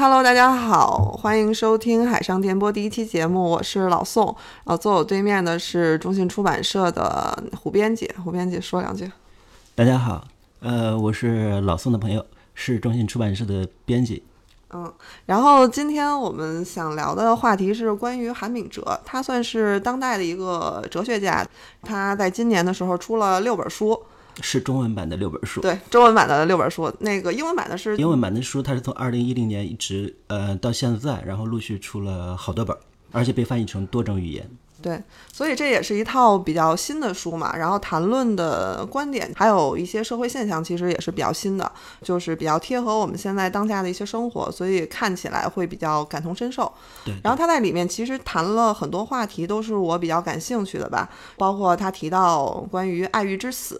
Hello，大家好，欢迎收听海上电波第一期节目，我是老宋。呃，坐我对面的是中信出版社的胡编辑，胡编辑说两句。大家好，呃，我是老宋的朋友，是中信出版社的编辑。嗯，然后今天我们想聊的话题是关于韩炳哲，他算是当代的一个哲学家，他在今年的时候出了六本书。是中文版的六本书，对，中文版的六本书，那个英文版的是英文版的书，它是从二零一零年一直呃到现在，然后陆续出了好多本，而且被翻译成多种语言。对，所以这也是一套比较新的书嘛，然后谈论的观点还有一些社会现象，其实也是比较新的，就是比较贴合我们现在当下的一些生活，所以看起来会比较感同身受。对，然后他在里面其实谈了很多话题，都是我比较感兴趣的吧，包括他提到关于爱欲之死，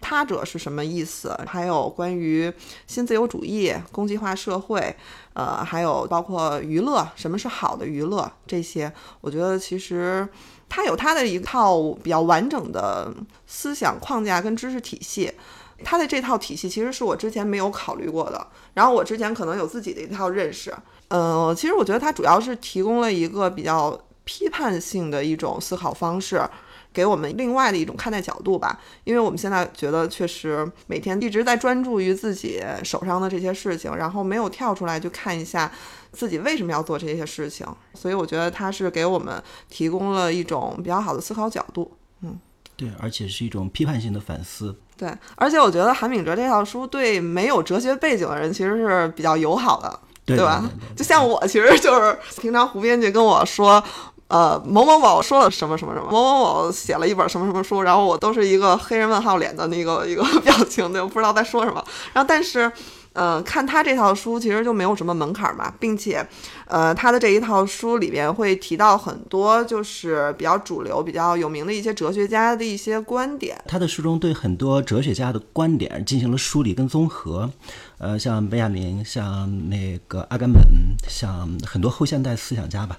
他者是什么意思，还有关于新自由主义、攻击化社会。呃，还有包括娱乐，什么是好的娱乐？这些，我觉得其实他有他的一套比较完整的思想框架跟知识体系。他的这套体系其实是我之前没有考虑过的。然后我之前可能有自己的一套认识。嗯，其实我觉得他主要是提供了一个比较批判性的一种思考方式。给我们另外的一种看待角度吧，因为我们现在觉得确实每天一直在专注于自己手上的这些事情，然后没有跳出来去看一下自己为什么要做这些事情，所以我觉得他是给我们提供了一种比较好的思考角度。嗯，对，而且是一种批判性的反思。对，而且我觉得韩炳哲这套书对没有哲学背景的人其实是比较友好的，对吧？就像我，其实就是平常胡编辑跟我说。呃，某某某说了什么什么什么，某某某写了一本什么什么书，然后我都是一个黑人问号脸的那个一个表情，对，我不知道在说什么。然后，但是，呃，看他这套书其实就没有什么门槛嘛，并且，呃，他的这一套书里边会提到很多就是比较主流、比较有名的一些哲学家的一些观点。他的书中对很多哲学家的观点进行了梳理跟综合，呃，像本雅明，像那个阿甘本，像很多后现代思想家吧。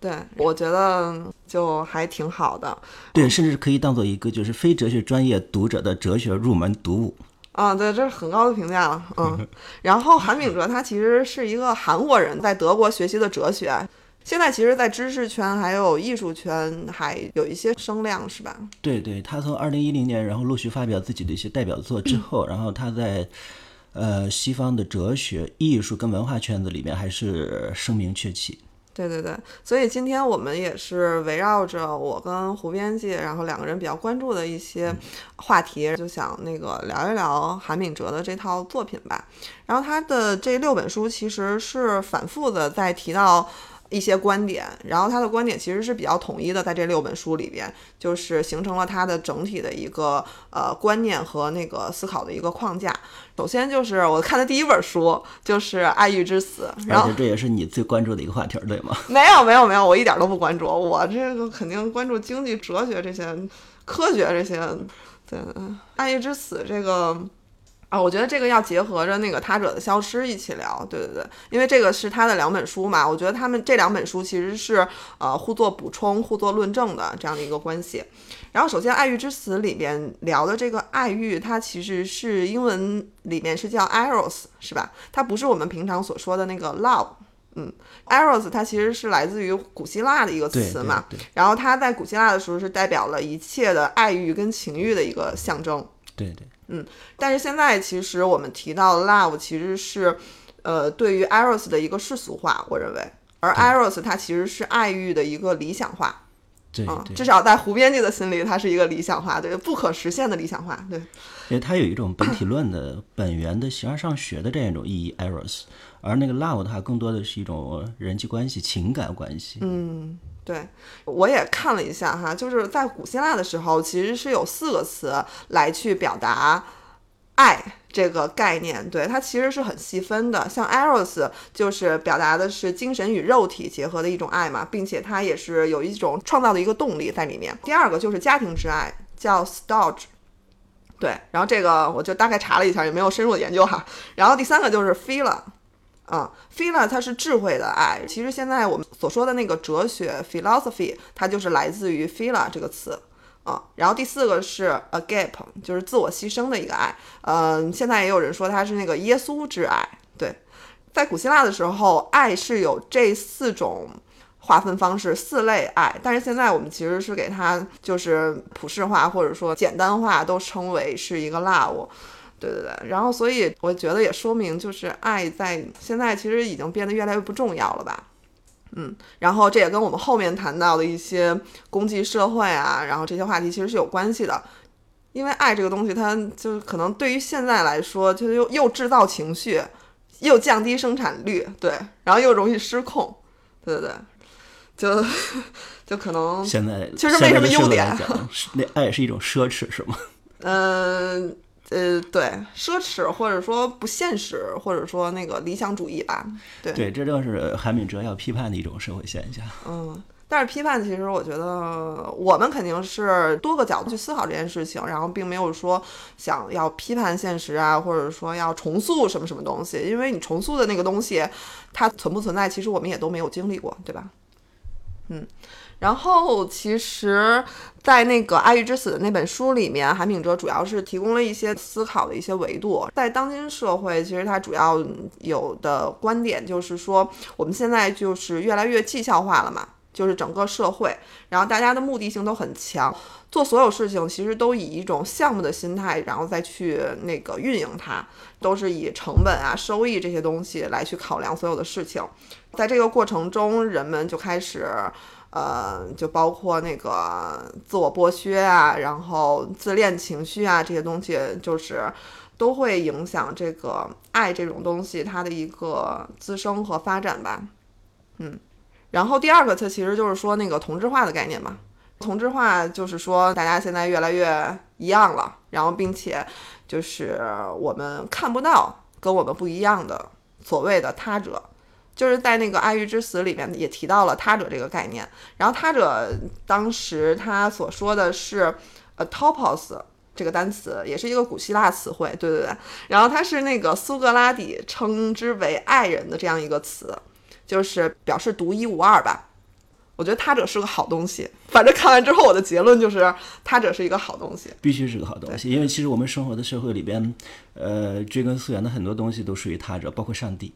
对，我觉得就还挺好的。对，甚至可以当做一个就是非哲学专业读者的哲学入门读物。啊，对，这是很高的评价了。嗯，然后韩炳哲他其实是一个韩国人，在德国学习的哲学，现在其实，在知识圈还有艺术圈还有一些声量，是吧？对，对他从二零一零年，然后陆续发表自己的一些代表作之后，然后他在呃西方的哲学、艺术跟文化圈子里面还是声名鹊起。对对对，所以今天我们也是围绕着我跟胡编辑，然后两个人比较关注的一些话题，就想那个聊一聊韩炳哲的这套作品吧。然后他的这六本书其实是反复的在提到。一些观点，然后他的观点其实是比较统一的，在这六本书里边，就是形成了他的整体的一个呃观念和那个思考的一个框架。首先就是我看的第一本书就是《爱欲之死》，然后这也是你最关注的一个话题，对吗？没有没有没有，我一点都不关注，我这个肯定关注经济、哲学这些科学这些。对，《爱欲之死》这个。啊，我觉得这个要结合着那个他者的消失一起聊，对对对，因为这个是他的两本书嘛，我觉得他们这两本书其实是呃互作补充、互作论证的这样的一个关系。然后首先《爱欲之死》里边聊的这个爱欲，它其实是英文里面是叫 eros，是吧？它不是我们平常所说的那个 love，嗯，eros 它其实是来自于古希腊的一个词嘛，然后它在古希腊的时候是代表了一切的爱欲跟情欲的一个象征，对对。嗯，但是现在其实我们提到 love 其实是，呃，对于 eros 的一个世俗化，我认为，而 eros 它其实是爱欲的一个理想化，对，至少在胡编辑的心里，它是一个理想化，对，不可实现的理想化，对，因为它有一种本体论的本源的形而上学的这样一种意义，eros，而那个 love 它更多的是一种人际关系、情感关系，嗯。对，我也看了一下哈，就是在古希腊的时候，其实是有四个词来去表达爱这个概念。对，它其实是很细分的。像 eros 就是表达的是精神与肉体结合的一种爱嘛，并且它也是有一种创造的一个动力在里面。第二个就是家庭之爱，叫 storge。对，然后这个我就大概查了一下，也没有深入的研究哈。然后第三个就是 phila。啊，phila 它是智慧的爱。其实现在我们所说的那个哲学 philosophy，它就是来自于 phila 这个词啊。然后第四个是 a g a p 就是自我牺牲的一个爱。嗯，现在也有人说它是那个耶稣之爱。对，在古希腊的时候，爱是有这四种划分方式，四类爱。但是现在我们其实是给它就是普世化或者说简单化，都称为是一个 love。对对对，然后所以我觉得也说明，就是爱在现在其实已经变得越来越不重要了吧。嗯，然后这也跟我们后面谈到的一些攻击社会啊，然后这些话题其实是有关系的。因为爱这个东西，它就可能对于现在来说，就又又制造情绪，又降低生产率，对，然后又容易失控，对对对，就 就可能现在其实没什么优点那爱是一种奢侈，是吗？嗯 呃，对，奢侈或者说不现实，或者说那个理想主义吧，对，对，这正是韩敏哲要批判的一种社会现象。嗯。但是批判，其实我觉得我们肯定是多个角度去思考这件事情，然后并没有说想要批判现实啊，或者说要重塑什么什么东西，因为你重塑的那个东西，它存不存在，其实我们也都没有经历过，对吧？嗯，然后其实，在那个《爱欲之死》的那本书里面，韩炳哲主要是提供了一些思考的一些维度。在当今社会，其实他主要有的观点就是说，我们现在就是越来越绩效化了嘛。就是整个社会，然后大家的目的性都很强，做所有事情其实都以一种项目的心态，然后再去那个运营它，都是以成本啊、收益这些东西来去考量所有的事情。在这个过程中，人们就开始，呃，就包括那个自我剥削啊，然后自恋情绪啊这些东西，就是都会影响这个爱这种东西它的一个滋生和发展吧。嗯。然后第二个，它其实就是说那个同质化的概念嘛。同质化就是说大家现在越来越一样了，然后并且就是我们看不到跟我们不一样的所谓的他者，就是在那个《爱欲之死》里面也提到了他者这个概念。然后他者当时他所说的是呃 topos 这个单词，也是一个古希腊词汇，对对对。然后它是那个苏格拉底称之为“爱人”的这样一个词。就是表示独一无二吧，我觉得他者是个好东西。反正看完之后，我的结论就是他者是一个好东西，必须是个好东西。因为其实我们生活的社会里边，呃，追根溯源的很多东西都属于他者，包括上帝。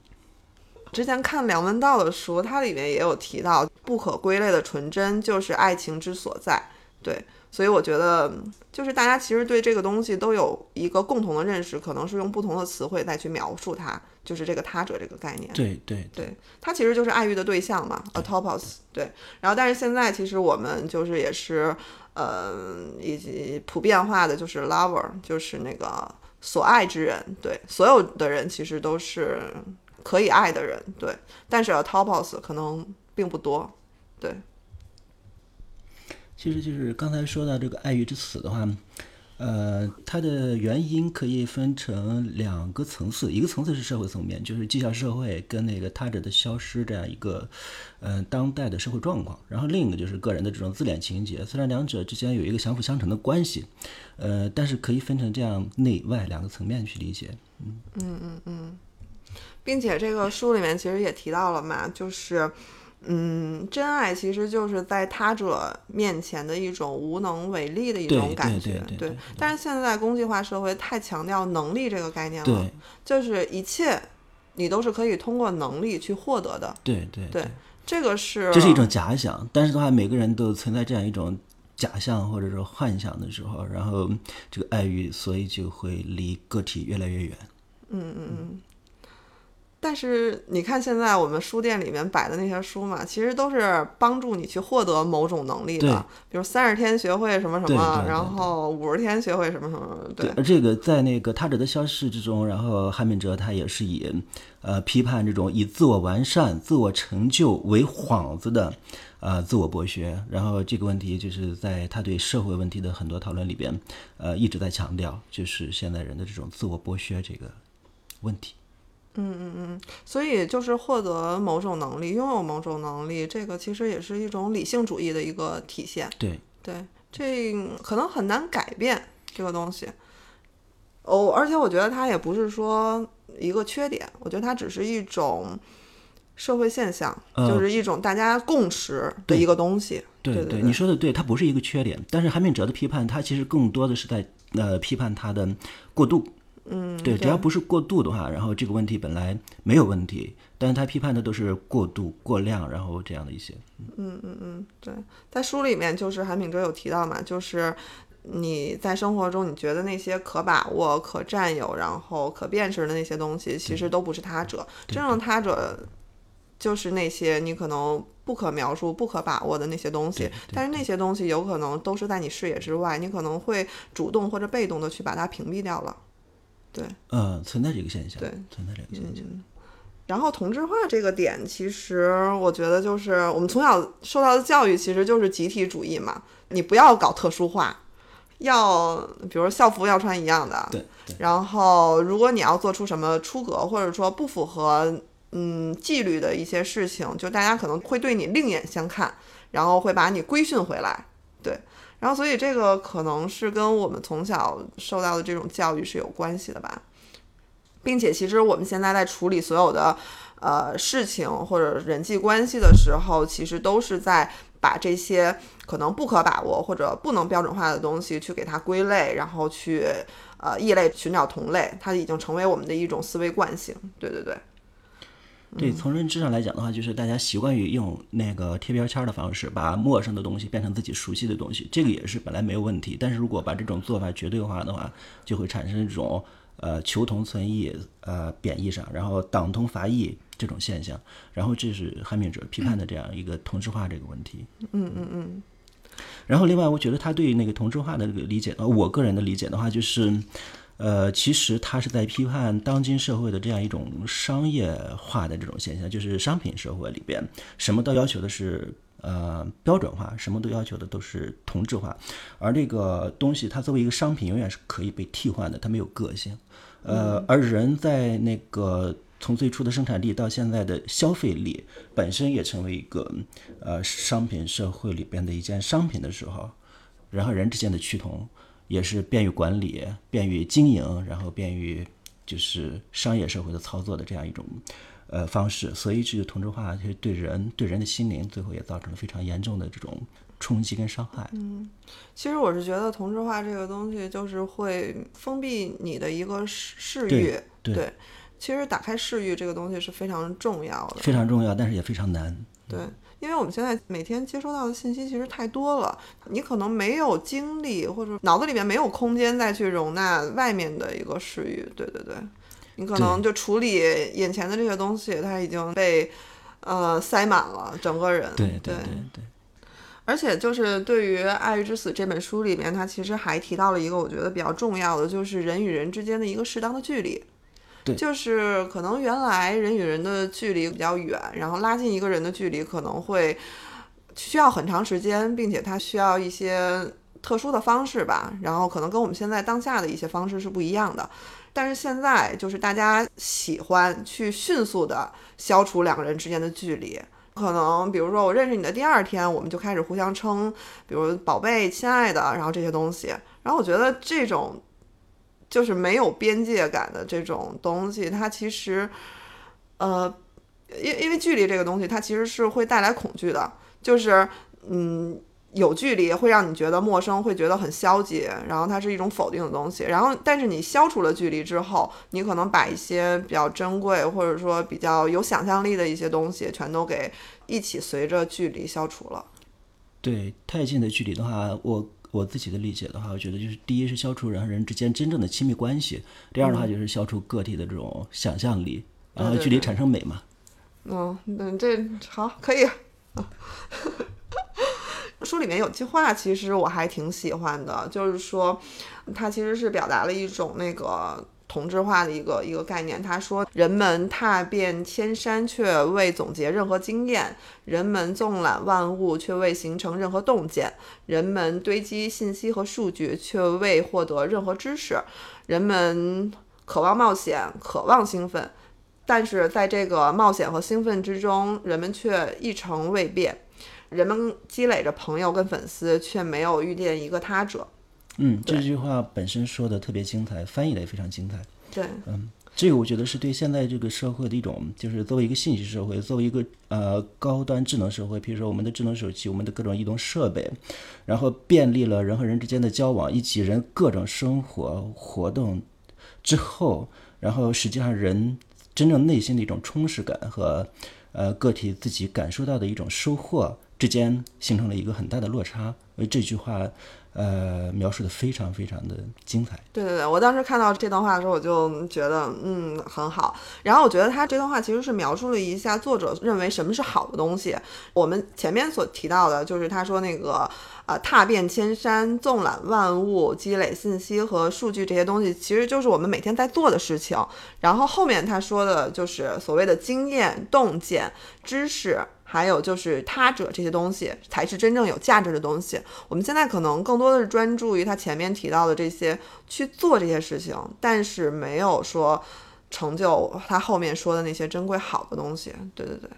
之前看梁文道的书，它里面也有提到，不可归类的纯真就是爱情之所在。对。所以我觉得，就是大家其实对这个东西都有一个共同的认识，可能是用不同的词汇再去描述它，就是这个他者这个概念。对对对，它其实就是爱欲的对象嘛，atopos。对，然后但是现在其实我们就是也是，呃，以及普遍化的就是 lover，就是那个所爱之人。对，所有的人其实都是可以爱的人。对，但是 atopos 可能并不多。对。其实就是刚才说到这个爱欲之死的话，呃，它的原因可以分成两个层次，一个层次是社会层面，就是绩效社会跟那个他者的消失这样一个，呃，当代的社会状况。然后另一个就是个人的这种自恋情节，虽然两者之间有一个相辅相成的关系，呃，但是可以分成这样内外两个层面去理解。嗯嗯嗯嗯，并且这个书里面其实也提到了嘛，就是。嗯，真爱其实就是在他者面前的一种无能为力的一种感觉，对。但是现在工具化社会太强调能力这个概念了，就是一切你都是可以通过能力去获得的，对对对。这个是这是一种假想，但是的话，每个人都存在这样一种假象或者说幻想的时候，然后这个爱欲，所以就会离个体越来越远。嗯嗯嗯。但是你看，现在我们书店里面摆的那些书嘛，其实都是帮助你去获得某种能力的，比如三十天学会什么什么，然后五十天学会什么什么。对，而这个在那个他者的消逝之中，然后韩敏哲他也是以呃批判这种以自我完善、自我成就为幌子的呃自我剥削，然后这个问题就是在他对社会问题的很多讨论里边，呃一直在强调，就是现代人的这种自我剥削这个问题。嗯嗯嗯，所以就是获得某种能力，拥有某种能力，这个其实也是一种理性主义的一个体现。对对，这可能很难改变这个东西。哦，而且我觉得它也不是说一个缺点，我觉得它只是一种社会现象，就是一种大家共识的一个东西。对对，你说的对，它不是一个缺点。但是韩敏哲的批判，他其实更多的是在呃批判他的过度。嗯，对，只要不是过度的话，然后这个问题本来没有问题，但是他批判的都是过度、过量，然后这样的一些。嗯嗯嗯对，在书里面就是韩炳哲有提到嘛，就是你在生活中你觉得那些可把握、可占有，然后可辨识的那些东西，其实都不是他者。真正的他者就是那些你可能不可描述、不可把握的那些东西但是那些东西有可能都是在你视野之外，你可能会主动或者被动的去把它屏蔽掉了。对，呃，存在这个现象，对存在这个现象。然后同质化这个点，其实我觉得就是我们从小受到的教育，其实就是集体主义嘛。你不要搞特殊化，要比如校服要穿一样的。对对然后如果你要做出什么出格，或者说不符合嗯纪律的一些事情，就大家可能会对你另眼相看，然后会把你规训回来。对。然后，所以这个可能是跟我们从小受到的这种教育是有关系的吧。并且，其实我们现在在处理所有的呃事情或者人际关系的时候，其实都是在把这些可能不可把握或者不能标准化的东西去给它归类，然后去呃异类寻找同类，它已经成为我们的一种思维惯性。对对对，对，从认知上来讲的话，就是大家习惯于用那个贴标签儿的方式，把陌生的东西变成自己熟悉的东西，这个也是本来没有问题。但是如果把这种做法绝对化的话，就会产生一种呃求同存异，呃贬义上，然后党同伐异这种现象。然后这是汉密者批判的这样一个同质化这个问题。嗯嗯嗯，然后另外，我觉得他对那个同质化的这个理解，呃，我个人的理解的话，就是，呃，其实他是在批判当今社会的这样一种商业化的这种现象，就是商品社会里边什么都要求的是呃标准化，什么都要求的都是同质化，而这个东西它作为一个商品，永远是可以被替换的，它没有个性。呃，而人在那个从最初的生产力到现在的消费力，本身也成为一个呃商品社会里边的一件商品的时候，人和人之间的趋同也是便于管理、便于经营，然后便于就是商业社会的操作的这样一种呃方式。所以这个同质化其实对人对人的心灵最后也造成了非常严重的这种冲击跟伤害。嗯其实我是觉得同质化这个东西就是会封闭你的一个视视对域。对其实打开视域这个东西是非常重要的。非常重要，但是也非常难。对，因为我们现在每天接收到的信息其实太多了，你可能没有精力或者脑子里面没有空间再去容纳外面的一个视域。对对对，你可能就处理眼前的这些东西，它已经被呃塞满了整个人。对对对对对。而且就是对于《爱欲之死》这本书里面，它其实还提到了一个我觉得比较重要的，就是人与人之间的一个适当的距离。就是可能原来人与人的距离比较远，然后拉近一个人的距离可能会需要很长时间，并且它需要一些特殊的方式吧，然后可能跟我们现在当下的一些方式是不一样的。但是现在就是大家喜欢去迅速的消除两个人之间的距离，可能比如说我认识你的第二天，我们就开始互相称，比如宝贝、亲爱的，然后这些东西。然后我觉得这种就是没有边界感的这种东西，它其实，呃，因因为距离这个东西，它其实是会带来恐惧的，就是嗯。有距离会让你觉得陌生，会觉得很消极，然后它是一种否定的东西。然后，但是你消除了距离之后，你可能把一些比较珍贵或者说比较有想象力的一些东西，全都给一起随着距离消除了。对，太近的距离的话，我我自己的理解的话，我觉得就是第一是消除人和人之间真正的亲密关系，第二的话就是消除个体的这种想象力，然后距离产生美嘛。嗯，嗯，这好可以。书里面有句话，其实我还挺喜欢的，就是说，它其实是表达了一种那个同质化的一个一个概念。他说，人们踏遍千山，却未总结任何经验；人们纵览万物，却未形成任何洞见；人们堆积信息和数据，却未获得任何知识；人们渴望冒险，渴望兴奋。但是在这个冒险和兴奋之中，人们却一成未变。人们积累着朋友跟粉丝，却没有遇见一个他者。嗯，这句话本身说的特别精彩，翻译的也非常精彩。对，嗯，这个我觉得是对现在这个社会的一种，就是作为一个信息社会，作为一个呃高端智能社会，比如说我们的智能手机，我们的各种移动设备，然后便利了人和人之间的交往，以及人各种生活活动之后，然后实际上人真正内心的一种充实感和呃个体自己感受到的一种收获之间形成了一个很大的落差。而这句话。呃，描述的非常非常的精彩。对对对，我当时看到这段话的时候，我就觉得嗯很好。然后我觉得他这段话其实是描述了一下作者认为什么是好的东西。我们前面所提到的就是他说那个呃踏遍千山，纵览万物，积累信息和数据这些东西，其实就是我们每天在做的事情。然后后面他说的就是所谓的经验、洞见、知识。还有就是他者这些东西才是真正有价值的东西。我们现在可能更多的是专注于他前面提到的这些去做这些事情，但是没有说成就他后面说的那些珍贵好的东西。对对对，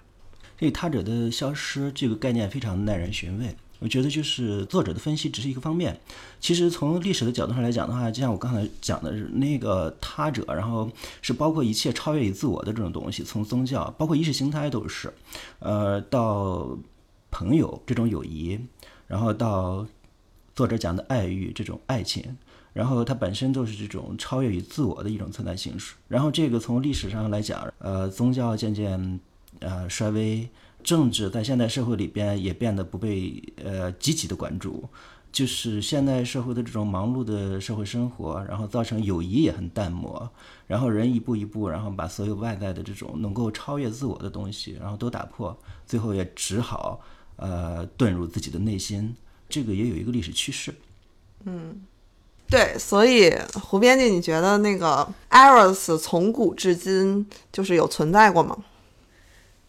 所以他者的消失这个概念非常耐人寻味。我觉得就是作者的分析只是一个方面，其实从历史的角度上来讲的话，就像我刚才讲的是那个他者，然后是包括一切超越于自我的这种东西，从宗教，包括意识形态都是，呃，到朋友这种友谊，然后到作者讲的爱欲这种爱情，然后它本身都是这种超越于自我的一种存在形式。然后这个从历史上来讲，呃，宗教渐渐呃衰微。政治在现代社会里边也变得不被呃积极的关注，就是现代社会的这种忙碌的社会生活，然后造成友谊也很淡漠，然后人一步一步，然后把所有外在的这种能够超越自我的东西，然后都打破，最后也只好呃遁入自己的内心，这个也有一个历史趋势。嗯，对，所以胡编辑，你觉得那个 Eros 从古至今就是有存在过吗？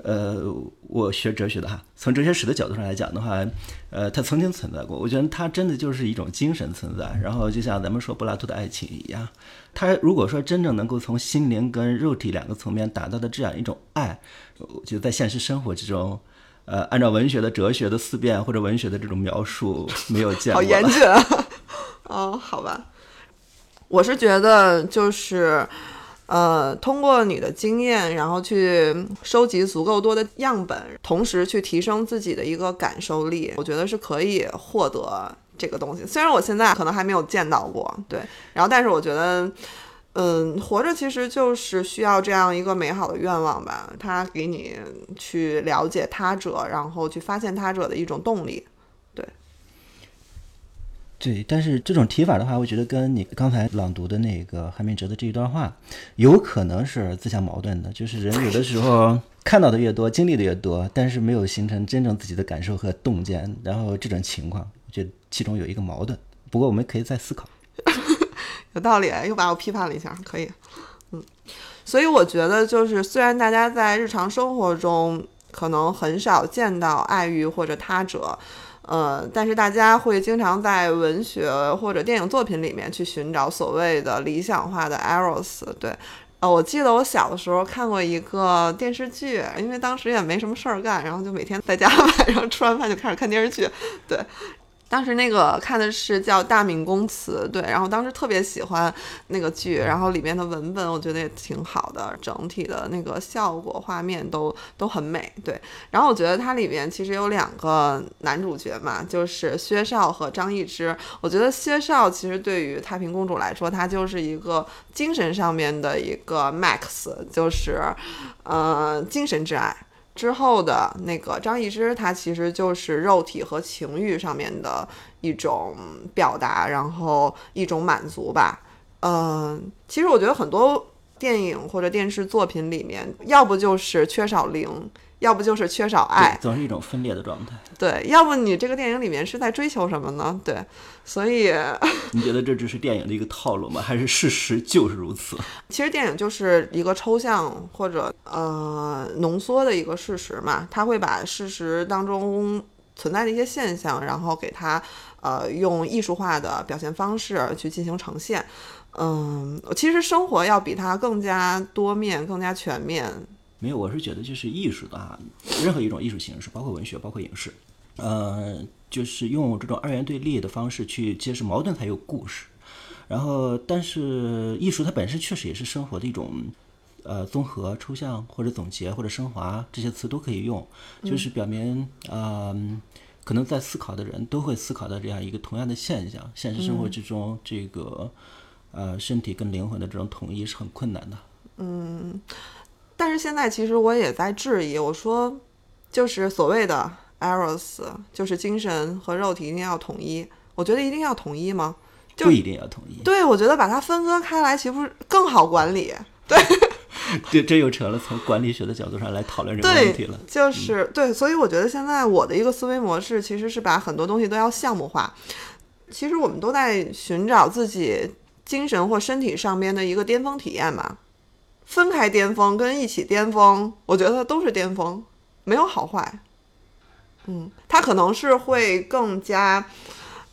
呃，我学哲学的哈，从哲学史的角度上来讲的话，呃，它曾经存在过。我觉得它真的就是一种精神存在。然后就像咱们说柏拉图的爱情一样，它如果说真正能够从心灵跟肉体两个层面达到的这样一种爱，我觉得在现实生活之中，呃，按照文学的哲学的思辨或者文学的这种描述，没有见过。好严谨啊！哦，好吧，我是觉得就是。呃，通过你的经验，然后去收集足够多的样本，同时去提升自己的一个感受力，我觉得是可以获得这个东西。虽然我现在可能还没有见到过，对，然后但是我觉得，嗯，活着其实就是需要这样一个美好的愿望吧，它给你去了解他者，然后去发现他者的一种动力。对，但是这种提法的话，我觉得跟你刚才朗读的那个韩明哲的这一段话，有可能是自相矛盾的。就是人有的时候看到的越多，经历的越多，但是没有形成真正自己的感受和洞见，然后这种情况，我觉得其中有一个矛盾。不过我们可以再思考。有道理，又把我批判了一下，可以。嗯，所以我觉得就是，虽然大家在日常生活中可能很少见到爱欲或者他者。呃，但是大家会经常在文学或者电影作品里面去寻找所谓的理想化的 eros。对，呃，我记得我小的时候看过一个电视剧，因为当时也没什么事儿干，然后就每天在家 晚上吃完饭就开始看电视剧。对。当时那个看的是叫《大明宫词》，对，然后当时特别喜欢那个剧，然后里面的文本我觉得也挺好的，整体的那个效果画面都都很美，对。然后我觉得它里面其实有两个男主角嘛，就是薛少和张易之。我觉得薛少其实对于太平公主来说，他就是一个精神上面的一个 max，就是呃精神之爱。之后的那个张艺之，他其实就是肉体和情欲上面的一种表达，然后一种满足吧。嗯，其实我觉得很多电影或者电视作品里面，要不就是缺少灵。要不就是缺少爱，总是一种分裂的状态。对，要不你这个电影里面是在追求什么呢？对，所以 你觉得这只是电影的一个套路吗？还是事实就是如此？其实电影就是一个抽象或者呃浓缩的一个事实嘛，它会把事实当中存在的一些现象，然后给它呃用艺术化的表现方式去进行呈现。嗯，其实生活要比它更加多面、更加全面。没有，我是觉得就是艺术的啊，任何一种艺术形式，包括文学，包括影视，呃，就是用这种二元对立的方式去揭示矛盾才有故事。然后，但是艺术它本身确实也是生活的一种，呃，综合、抽象或者总结或者升华这些词都可以用，就是表明，嗯，可能在思考的人都会思考到这样一个同样的现象：现实生活之中，这个，呃身体跟灵魂的这种统一是很困难的。但是现在其实我也在质疑，我说就是所谓的 eros，就是精神和肉体一定要统一，我觉得一定要统一吗？就不一定要统一，对，我觉得把它分割开来，岂不是更好管理？对 这这又成了从管理学的角度上来讨论这个问题了。，就是、对，所以我觉得现在我的一个思维模式其实是把很多东西都要项目化。其实我们都在寻找自己精神或身体上边的一个巅峰体验嘛。分开巅峰跟一起巅峰，我觉得都是巅峰，没有好坏。嗯，它可能是会更加，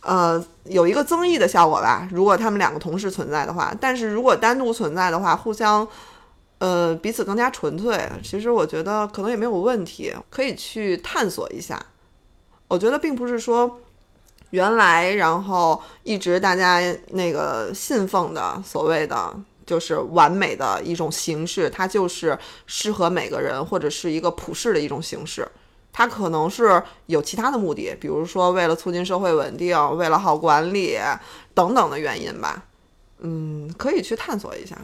呃，有一个增益的效果吧。如果他们两个同时存在的话，但是如果单独存在的话，互相呃，彼此更加纯粹，其实我觉得可能也没有问题，可以去探索一下。我觉得并不是说原来然后一直大家那个信奉的所谓的就是完美的一种形式，它就是适合每个人或者是一个普世的一种形式。它可能是有其他的目的，比如说为了促进社会稳定，为了好管理等等的原因吧。嗯，可以去探索一下。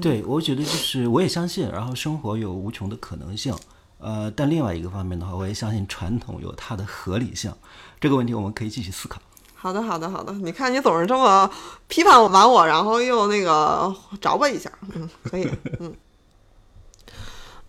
对，我觉得就是我也相信，然后生活有无穷的可能性，呃，但另外一个方面的话，我也相信传统有它的合理性。这个问题我们可以继续思考。好的，好的，好的。你看你总是这么批判完我，然后又那个找我一下，嗯，可以，嗯。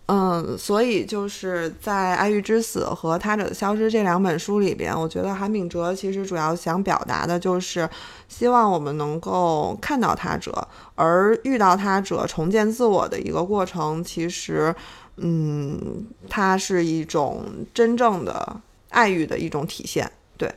嗯，所以就是在《爱欲之死》和《他者的消失》这两本书里边，我觉得韩炳哲其实主要想表达的就是，希望我们能够看到他者，而遇到他者，重建自我的一个过程，其实，嗯，它是一种真正的爱欲的一种体现，对。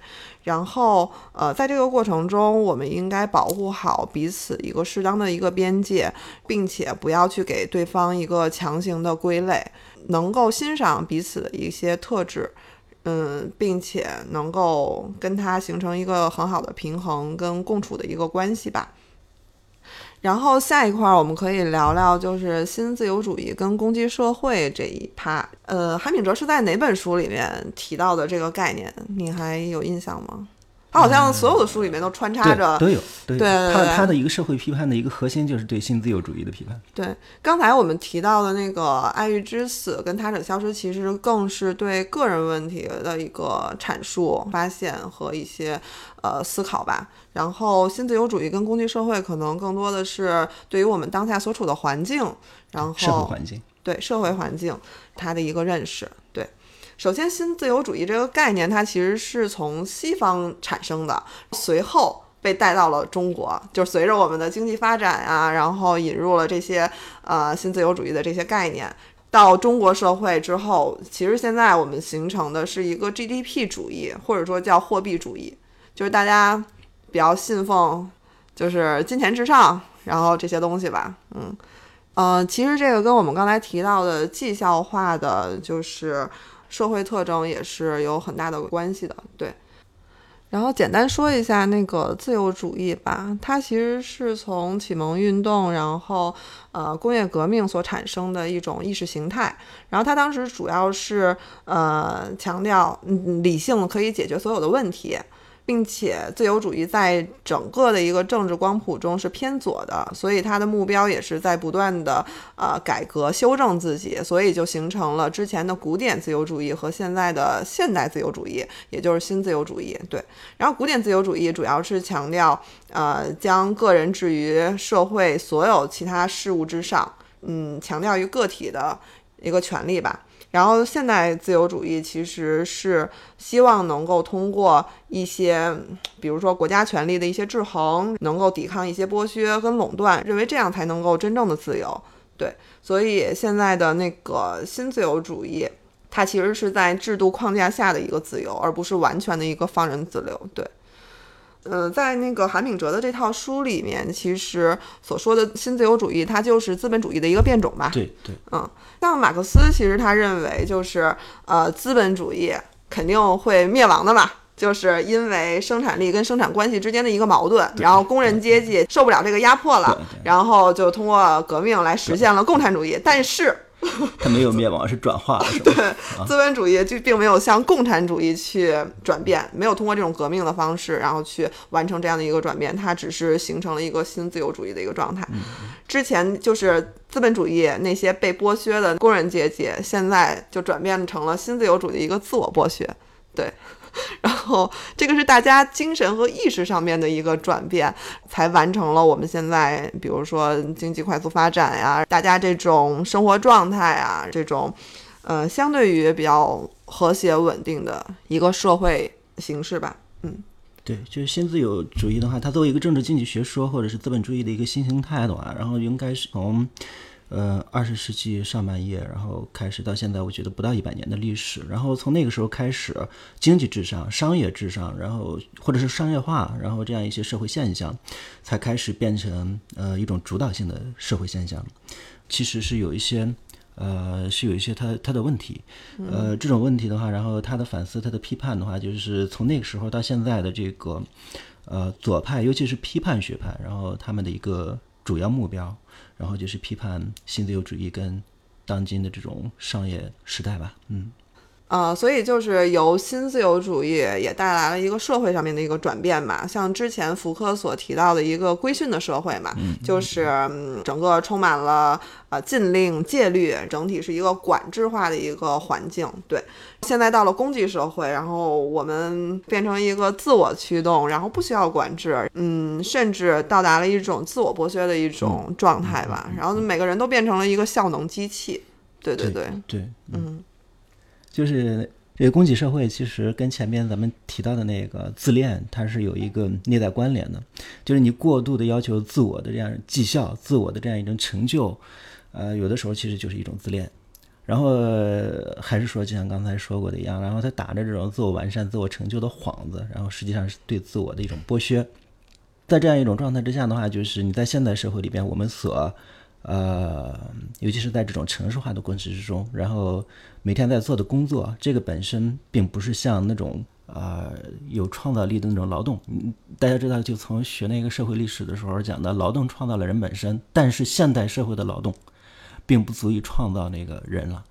然后，呃，在这个过程中，我们应该保护好彼此一个适当的一个边界，并且不要去给对方一个强行的归类，能够欣赏彼此的一些特质，嗯，并且能够跟他形成一个很好的平衡跟共处的一个关系吧。然后下一块儿我们可以聊聊，就是新自由主义跟攻击社会这一趴。呃，韩炳哲是在哪本书里面提到的这个概念？你还有印象吗？他好像所有的书里面都穿插对着，都有，都有。对对对他他的一个社会批判的一个核心就是对新自由主义的批判。对，刚才我们提到的那个《爱欲之死》跟《他者消失》，其实更是对个人问题的一个阐述、发现和一些呃思考吧。然后新自由主义跟攻击社会，可能更多的是对于我们当下所处的环境，然后社会环境，对社会环境它的一个认识。对，首先新自由主义这个概念，它其实是从西方产生的，随后被带到了中国，就随着我们的经济发展啊，然后引入了这些呃新自由主义的这些概念。到中国社会之后，其实现在我们形成的是一个 GDP 主义，或者说叫货币主义，就是大家比较信奉就是金钱至上，然后这些东西吧，嗯。呃，其实这个跟我们刚才提到的绩效化的就是社会特征也是有很大的关系的，对。然后简单说一下那个自由主义吧，它其实是从启蒙运动，然后呃工业革命所产生的一种意识形态。然后它当时主要是呃强调，理性可以解决所有的问题。并且自由主义在整个的一个政治光谱中是偏左的，所以它的目标也是在不断的呃改革修正自己，所以就形成了之前的古典自由主义和现在的现代自由主义，也就是新自由主义。对，然后古典自由主义主要是强调呃将个人置于社会所有其他事物之上，嗯，强调于个体的一个权利吧。然后，现代自由主义其实是希望能够通过一些，比如说国家权力的一些制衡，能够抵抗一些剥削跟垄断，认为这样才能够真正的自由。对，所以现在的那个新自由主义，它其实是在制度框架下的一个自由，而不是完全的一个放任自流。对。呃，在那个韩炳哲的这套书里面，其实所说的新自由主义，它就是资本主义的一个变种吧。对对，嗯，像马克思其实他认为就是呃资本主义肯定会灭亡的嘛，就是因为生产力跟生产关系之间的一个矛盾，然后工人阶级受不了这个压迫了，然后就通过革命来实现了共产主义。但是 它没有灭亡，是转化了，是吧？对，资本主义就并没有向共产主义去转变，没有通过这种革命的方式，然后去完成这样的一个转变，它只是形成了一个新自由主义的一个状态。之前就是资本主义那些被剥削的工人阶级，现在就转变成了新自由主义一个自我剥削。对。然后，这个是大家精神和意识上面的一个转变，才完成了我们现在，比如说经济快速发展呀，大家这种生活状态啊，这种，呃，相对于比较和谐稳定的一个社会形式吧。嗯，对，就是新自由主义的话，它作为一个政治经济学说，或者是资本主义的一个新形态的话，然后应该是从。呃，二十世纪上半叶，然后开始到现在，我觉得不到一百年的历史。然后从那个时候开始，经济至上、商业至上，然后或者是商业化，然后这样一些社会现象，才开始变成呃一种主导性的社会现象。其实是有一些，呃，是有一些它它的问题。呃，这种问题的话，然后他的反思、他的批判的话，就是从那个时候到现在的这个，呃，左派，尤其是批判学派，然后他们的一个主要目标。然后就是批判新自由主义跟当今的这种商业时代吧，嗯。呃，所以就是由新自由主义也带来了一个社会上面的一个转变嘛，像之前福柯所提到的一个规训的社会嘛，就是整个充满了呃禁令戒律，整体是一个管制化的一个环境。对，现在到了公济社会，然后我们变成一个自我驱动，然后不需要管制，嗯，甚至到达了一种自我剥削的一种状态吧。然后每个人都变成了一个效能机器。对对对对，嗯。就是这个供给社会，其实跟前面咱们提到的那个自恋，它是有一个内在关联的。就是你过度的要求自我的这样绩效、自我的这样一种成就，呃，有的时候其实就是一种自恋。然后还是说，就像刚才说过的一样，然后他打着这种自我完善、自我成就的幌子，然后实际上是对自我的一种剥削。在这样一种状态之下的话，就是你在现代社会里边，我们所呃，尤其是在这种城市化的过程之中，然后每天在做的工作，这个本身并不是像那种呃有创造力的那种劳动。嗯，大家知道，就从学那个社会历史的时候讲的，劳动创造了人本身，但是现代社会的劳动，并不足以创造那个人了。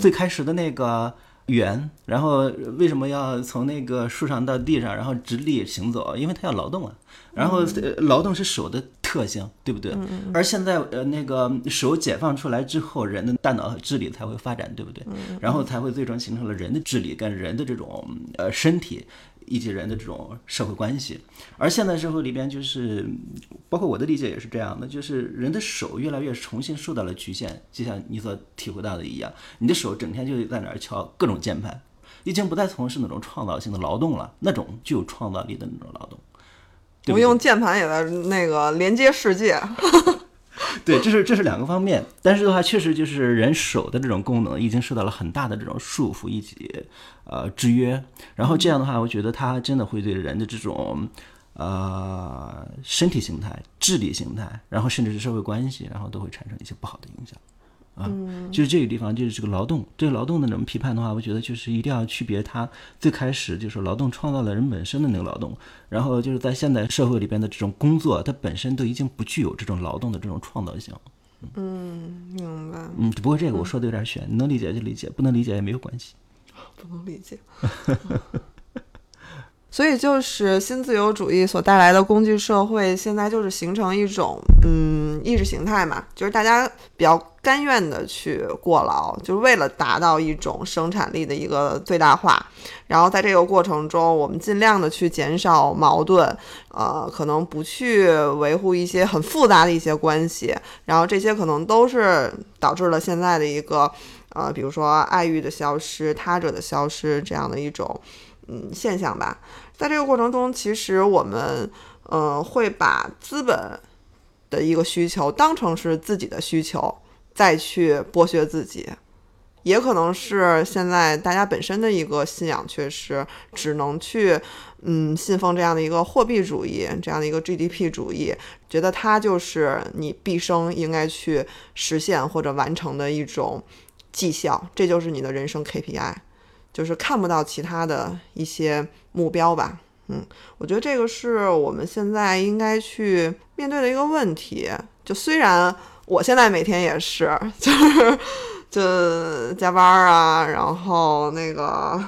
最开始的那个。圆，然后为什么要从那个树上到地上，然后直立行走？因为它要劳动啊。然后劳动是手的特性，对不对？而现在呃，那个手解放出来之后，人的大脑和智力才会发展，对不对？然后才会最终形成了人的智力跟人的这种呃身体。以及人的这种社会关系，而现代社会里边，就是包括我的理解也是这样的，就是人的手越来越重新受到了局限，就像你所体会到的一样，你的手整天就在那儿敲各种键盘，已经不再从事那种创造性的劳动了，那种具有创造力的那种劳动。我用键盘也在那个连接世界。对，这是这是两个方面，但是的话，确实就是人手的这种功能已经受到了很大的这种束缚以及呃制约，然后这样的话，我觉得它真的会对人的这种呃身体形态、智力形态，然后甚至是社会关系，然后都会产生一些不好的影响。啊，就是这个地方，就是这个劳动，这个劳动的那种批判的话，我觉得就是一定要区别它最开始就是劳动创造了人本身的那个劳动，然后就是在现代社会里边的这种工作，它本身都已经不具有这种劳动的这种创造性。嗯，明白。嗯，不过这个我说的有点悬，你能理解就理解，不能理解也没有关系。不能理解。所以就是新自由主义所带来的工具社会，现在就是形成一种嗯意识形态嘛，就是大家比较甘愿的去过劳，就是为了达到一种生产力的一个最大化。然后在这个过程中，我们尽量的去减少矛盾，呃，可能不去维护一些很复杂的一些关系。然后这些可能都是导致了现在的一个呃，比如说爱欲的消失、他者的消失这样的一种嗯现象吧。在这个过程中，其实我们，呃，会把资本的一个需求当成是自己的需求，再去剥削自己，也可能是现在大家本身的一个信仰，缺失只能去，嗯，信奉这样的一个货币主义，这样的一个 GDP 主义，觉得它就是你毕生应该去实现或者完成的一种绩效，这就是你的人生 KPI。就是看不到其他的一些目标吧，嗯，我觉得这个是我们现在应该去面对的一个问题。就虽然我现在每天也是，就是就加班啊，然后那个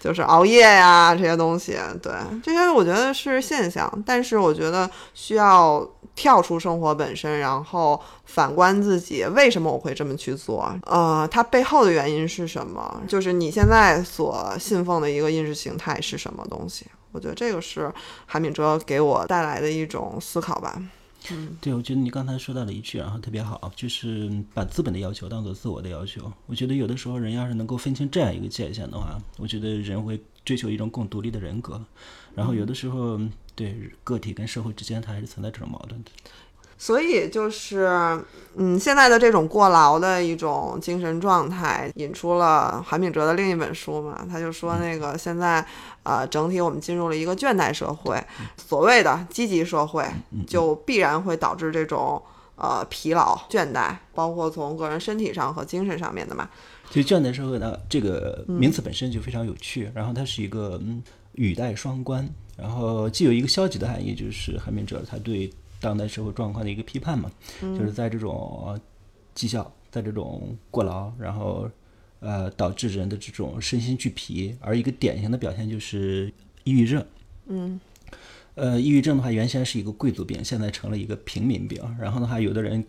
就是熬夜呀这些东西，对这些我觉得是现象，但是我觉得需要跳出生活本身，然后反观自己，为什么我会这么去做？呃，它背后的原因是什么？就是你现在所信奉的一个意识形态是什么东西？我觉得这个是韩敏哲给我带来的一种思考吧。嗯，对，我觉得你刚才说到了一句，然后特别好，就是把资本的要求当做自我的要求。我觉得有的时候人要是能够分清这样一个界限的话，我觉得人会追求一种更独立的人格。然后有的时候，对个体跟社会之间，它还是存在这种矛盾的。所以就是，嗯，现在的这种过劳的一种精神状态，引出了韩炳哲的另一本书嘛。他就说，那个现在，呃，整体我们进入了一个倦怠社会，所谓的积极社会，就必然会导致这种呃疲劳、倦怠，包括从个人身体上和精神上面的嘛。所以倦怠社会呢，这个名词本身就非常有趣，然后它是一个嗯语带双关，然后既有一个消极的含义，就是韩炳哲他对。当代社会状况的一个批判嘛，就是在这种绩效，在这种过劳，然后呃导致人的这种身心俱疲，而一个典型的表现就是抑郁症。嗯，呃，抑郁症的话，原先是一个贵族病，现在成了一个平民病。然后的话，有的人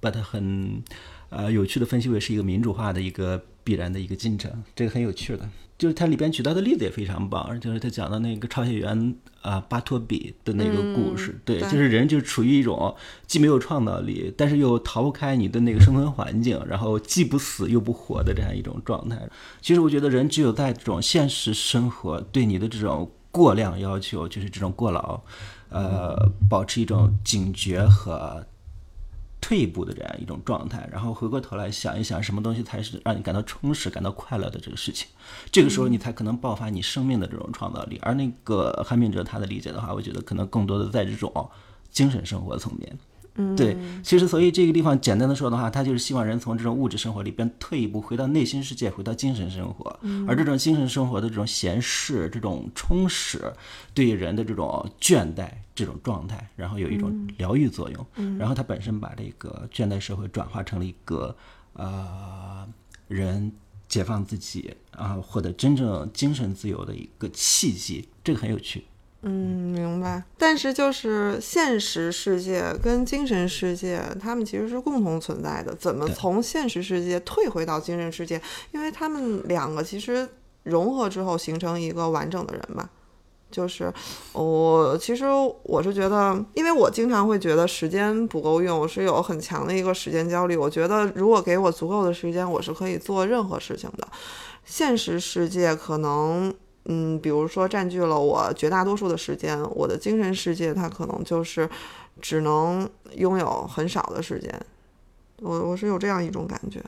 把它很呃有趣的分析为是一个民主化的一个必然的一个进程，这个很有趣的。就是它里边举到的例子也非常棒，就是他讲的那个抄写员啊巴托比的那个故事，对，就是人就处于一种既没有创造力，但是又逃不开你的那个生存环境，然后既不死又不活的这样一种状态。其实我觉得人只有在这种现实生活对你的这种过量要求，就是这种过劳，呃，保持一种警觉和。退一步的这样一种状态，然后回过头来想一想，什么东西才是让你感到充实、感到快乐的这个事情，这个时候你才可能爆发你生命的这种创造力。而那个韩炳哲他的理解的话，我觉得可能更多的在这种精神生活层面。嗯，对，其实所以这个地方简单的说的话，他就是希望人从这种物质生活里边退一步，回到内心世界，回到精神生活。而这种精神生活的这种闲适、这种充实，对于人的这种倦怠这种状态，然后有一种疗愈作用。然后他本身把这个倦怠社会转化成了一个呃人解放自己啊，获得真正精神自由的一个契机，这个很有趣。嗯，明白。但是就是现实世界跟精神世界，他们其实是共同存在的。怎么从现实世界退回到精神世界？因为他们两个其实融合之后形成一个完整的人嘛。就是我其实我是觉得，因为我经常会觉得时间不够用，我是有很强的一个时间焦虑。我觉得如果给我足够的时间，我是可以做任何事情的。现实世界可能。嗯，比如说占据了我绝大多数的时间，我的精神世界它可能就是只能拥有很少的时间，我我是有这样一种感觉。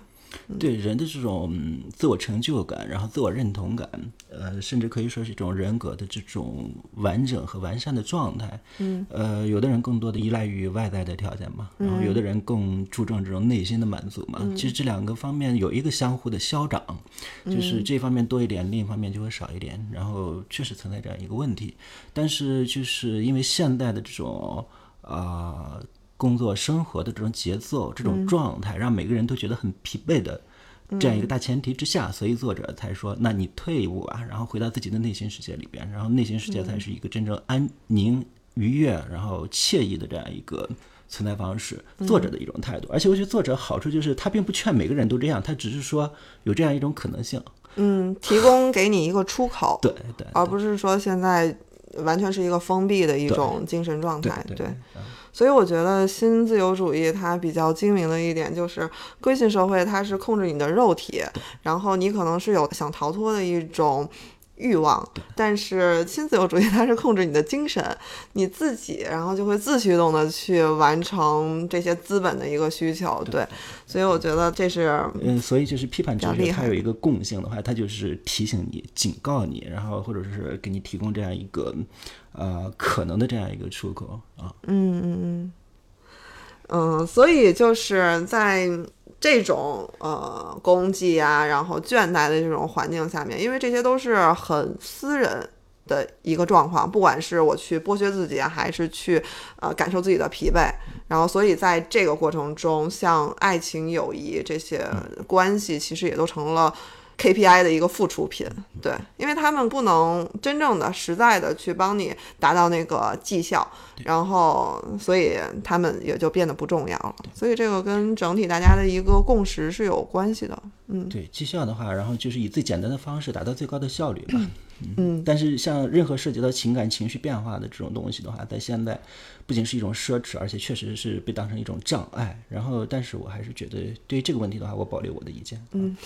对人的这种自我成就感，然后自我认同感，呃，甚至可以说是一种人格的这种完整和完善的状态。嗯，呃，有的人更多的依赖于外在的条件嘛，然后有的人更注重这种内心的满足嘛。其实这两个方面有一个相互的消长，就是这方面多一点，另一方面就会少一点，然后确实存在这样一个问题。但是就是因为现代的这种啊。工作生活的这种节奏、这种状态，让每个人都觉得很疲惫的这样一个大前提之下，所以作者才说：那你退一步啊，然后回到自己的内心世界里边，然后内心世界才是一个真正安宁、愉悦，然后惬意的这样一个存在方式。作者的一种态度，而且我觉得作者好处就是他并不劝每个人都这样，他只是说有这样一种可能性，嗯，提供给你一个出口，对对，而不是说现在完全是一个封闭的一种精神状态，对。所以我觉得新自由主义它比较精明的一点就是，规训社会它是控制你的肉体，然后你可能是有想逃脱的一种。欲望，但是新自由主义它是控制你的精神，你自己，然后就会自驱动的去完成这些资本的一个需求，对，所以我觉得这是，嗯，所以就是批判哲学它有一个共性的话，它就是提醒你、警告你，然后或者是给你提供这样一个，呃，可能的这样一个出口啊，嗯嗯嗯，嗯，所以就是在。这种呃功绩啊，然后倦怠的这种环境下面，因为这些都是很私人的一个状况，不管是我去剥削自己，还是去呃感受自己的疲惫，然后所以在这个过程中，像爱情、友谊这些关系，其实也都成了。KPI 的一个付出品，对，因为他们不能真正的、实在的去帮你达到那个绩效，然后所以他们也就变得不重要了。所以这个跟整体大家的一个共识是有关系的。嗯，对，绩效的话，然后就是以最简单的方式达到最高的效率吧。嗯，但是像任何涉及到情感情绪变化的这种东西的话，在现在不仅是一种奢侈，而且确实是被当成一种障碍。然后，但是我还是觉得对于这个问题的话，我保留我的意见。嗯，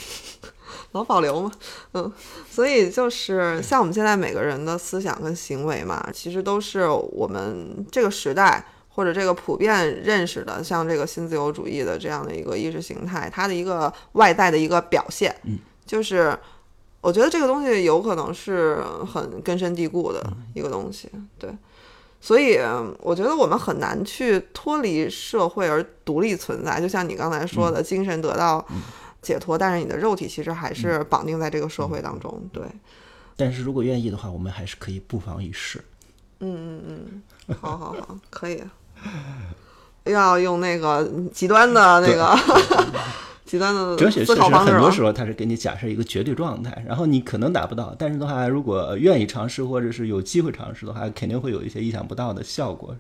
老保留嘛。嗯，所以就是像我们现在每个人的思想跟行为嘛，其实都是我们这个时代或者这个普遍认识的，像这个新自由主义的这样的一个意识形态，它的一个外在的一个表现。嗯，就是。我觉得这个东西有可能是很根深蒂固的一个东西，对，所以我觉得我们很难去脱离社会而独立存在。就像你刚才说的，精神得到解脱，但是你的肉体其实还是绑定在这个社会当中。对，但是如果愿意的话，我们还是可以不妨一试。嗯嗯嗯，好好好，可以。要用那个极端的那个。极端的哲学思考方式，很多时候它是给你假设一个绝对状态，然后你可能达不到，但是的话，如果愿意尝试或者是有机会尝试的话，肯定会有一些意想不到的效果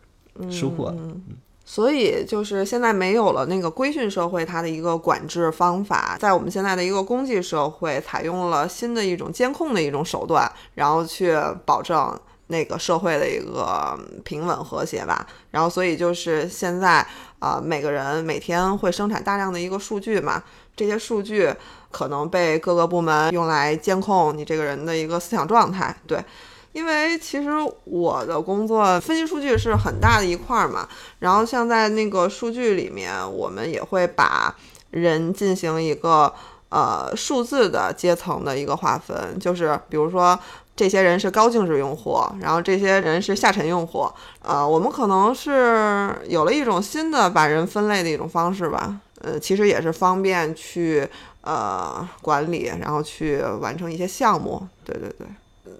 收获。嗯，所以就是现在没有了那个规训社会它的一个管制方法，在我们现在的一个公济社会，采用了新的一种监控的一种手段，然后去保证。那个社会的一个平稳和谐吧，然后所以就是现在啊，每个人每天会生产大量的一个数据嘛，这些数据可能被各个部门用来监控你这个人的一个思想状态。对，因为其实我的工作分析数据是很大的一块儿嘛，然后像在那个数据里面，我们也会把人进行一个呃数字的阶层的一个划分，就是比如说。这些人是高净值用户，然后这些人是下沉用户。呃，我们可能是有了一种新的把人分类的一种方式吧。呃，其实也是方便去呃管理，然后去完成一些项目。对对对，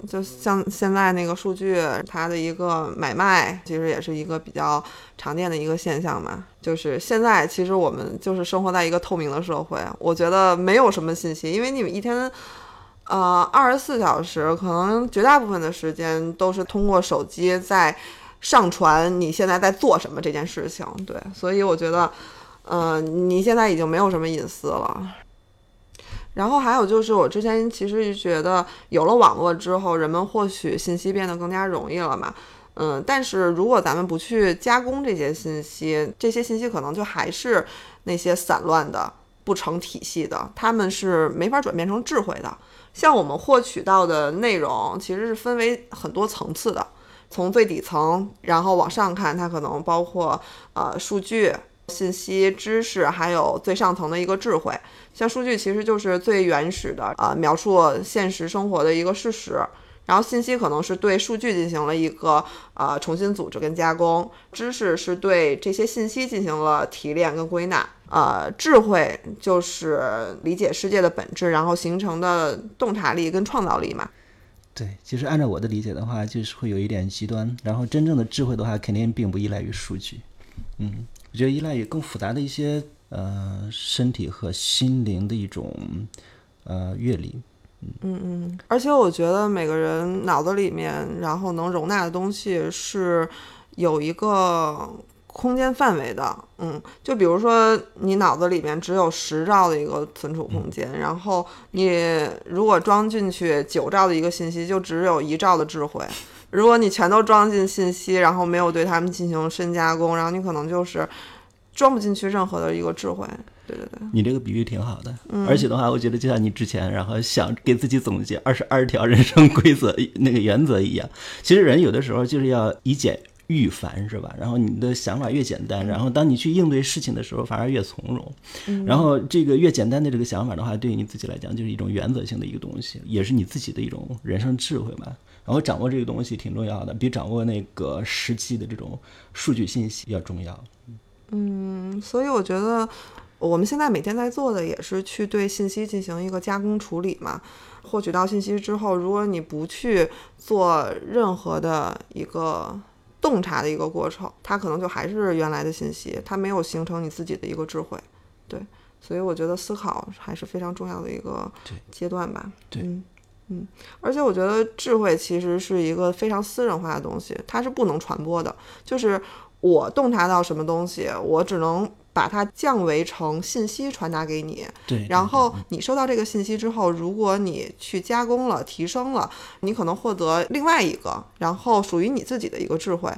就像现在那个数据，它的一个买卖，其实也是一个比较常见的一个现象嘛。就是现在，其实我们就是生活在一个透明的社会，我觉得没有什么信息，因为你们一天。呃，二十四小时，可能绝大部分的时间都是通过手机在上传你现在在做什么这件事情。对，所以我觉得，呃，你现在已经没有什么隐私了。然后还有就是，我之前其实觉得有了网络之后，人们获取信息变得更加容易了嘛。嗯，但是如果咱们不去加工这些信息，这些信息可能就还是那些散乱的、不成体系的，他们是没法转变成智慧的。像我们获取到的内容，其实是分为很多层次的，从最底层，然后往上看，它可能包括呃数据、信息、知识，还有最上层的一个智慧。像数据其实就是最原始的，呃，描述现实生活的一个事实。然后信息可能是对数据进行了一个呃重新组织跟加工，知识是对这些信息进行了提炼跟归纳，呃，智慧就是理解世界的本质，然后形成的洞察力跟创造力嘛。对，其实按照我的理解的话，就是会有一点极端。然后真正的智慧的话，肯定并不依赖于数据，嗯，我觉得依赖于更复杂的一些呃身体和心灵的一种呃阅历。嗯嗯，而且我觉得每个人脑子里面，然后能容纳的东西是有一个空间范围的。嗯，就比如说你脑子里面只有十兆的一个存储空间，然后你如果装进去九兆的一个信息，就只有一兆的智慧。如果你全都装进信息，然后没有对它们进行深加工，然后你可能就是装不进去任何的一个智慧。对对对，你这个比喻挺好的，而且的话，我觉得就像你之前然后想给自己总结二十二条人生规则那个原则一样，其实人有的时候就是要以简驭繁，是吧？然后你的想法越简单，然后当你去应对事情的时候，反而越从容。然后这个越简单的这个想法的话，对于你自己来讲就是一种原则性的一个东西，也是你自己的一种人生智慧嘛。然后掌握这个东西挺重要的，比掌握那个实际的这种数据信息要重要。嗯，所以我觉得。我们现在每天在做的也是去对信息进行一个加工处理嘛。获取到信息之后，如果你不去做任何的一个洞察的一个过程，它可能就还是原来的信息，它没有形成你自己的一个智慧。对，所以我觉得思考还是非常重要的一个阶段吧。对，嗯嗯，而且我觉得智慧其实是一个非常私人化的东西，它是不能传播的。就是我洞察到什么东西，我只能。把它降维成信息传达给你，对，然后你收到这个信息之后，如果你去加工了、提升了，你可能获得另外一个，然后属于你自己的一个智慧。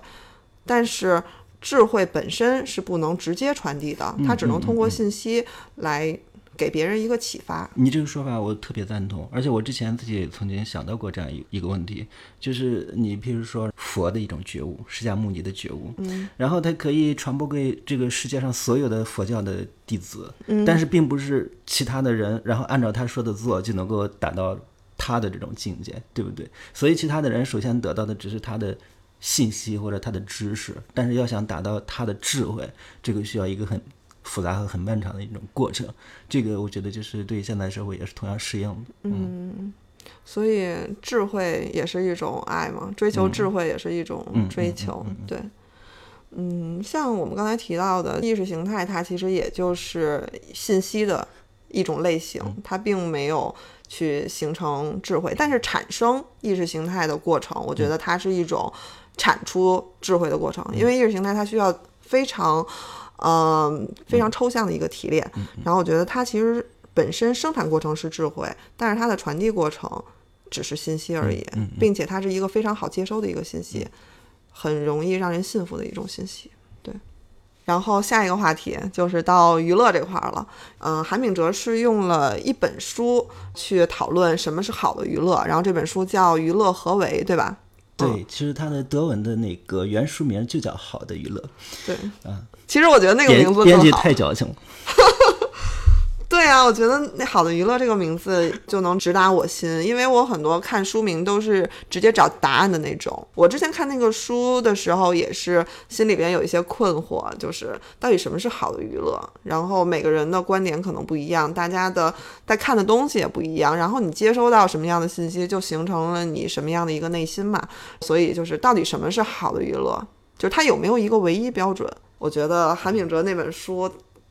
但是智慧本身是不能直接传递的，它只能通过信息来。给别人一个启发，你这个说法我特别赞同，而且我之前自己也曾经想到过这样一一个问题，就是你譬如说佛的一种觉悟，释迦牟尼的觉悟，嗯，然后它可以传播给这个世界上所有的佛教的弟子，嗯，但是并不是其他的人，然后按照他说的做就能够达到他的这种境界，对不对？所以其他的人首先得到的只是他的信息或者他的知识，但是要想达到他的智慧，这个需要一个很。复杂和很漫长的一种过程，这个我觉得就是对现代社会也是同样适应的。嗯，所以智慧也是一种爱嘛，追求智慧也是一种追求。对，嗯，像我们刚才提到的意识形态，它其实也就是信息的一种类型，它并没有去形成智慧，但是产生意识形态的过程，我觉得它是一种产出智慧的过程，因为意识形态它需要非常。嗯，非常抽象的一个提炼。然后我觉得它其实本身生产过程是智慧，但是它的传递过程只是信息而已，并且它是一个非常好接收的一个信息，很容易让人信服的一种信息。对。然后下一个话题就是到娱乐这块儿了。嗯，韩炳哲是用了一本书去讨论什么是好的娱乐，然后这本书叫《娱乐何为》，对吧？对，其实它的德文的那个原书名就叫《好的娱乐》。对，啊。其实我觉得那个名字编辑太矫情了。对啊，我觉得那好的娱乐这个名字就能直达我心，因为我很多看书名都是直接找答案的那种。我之前看那个书的时候，也是心里边有一些困惑，就是到底什么是好的娱乐？然后每个人的观点可能不一样，大家的在看的东西也不一样，然后你接收到什么样的信息，就形成了你什么样的一个内心嘛。所以就是到底什么是好的娱乐？就是它有没有一个唯一标准？我觉得韩炳哲那本书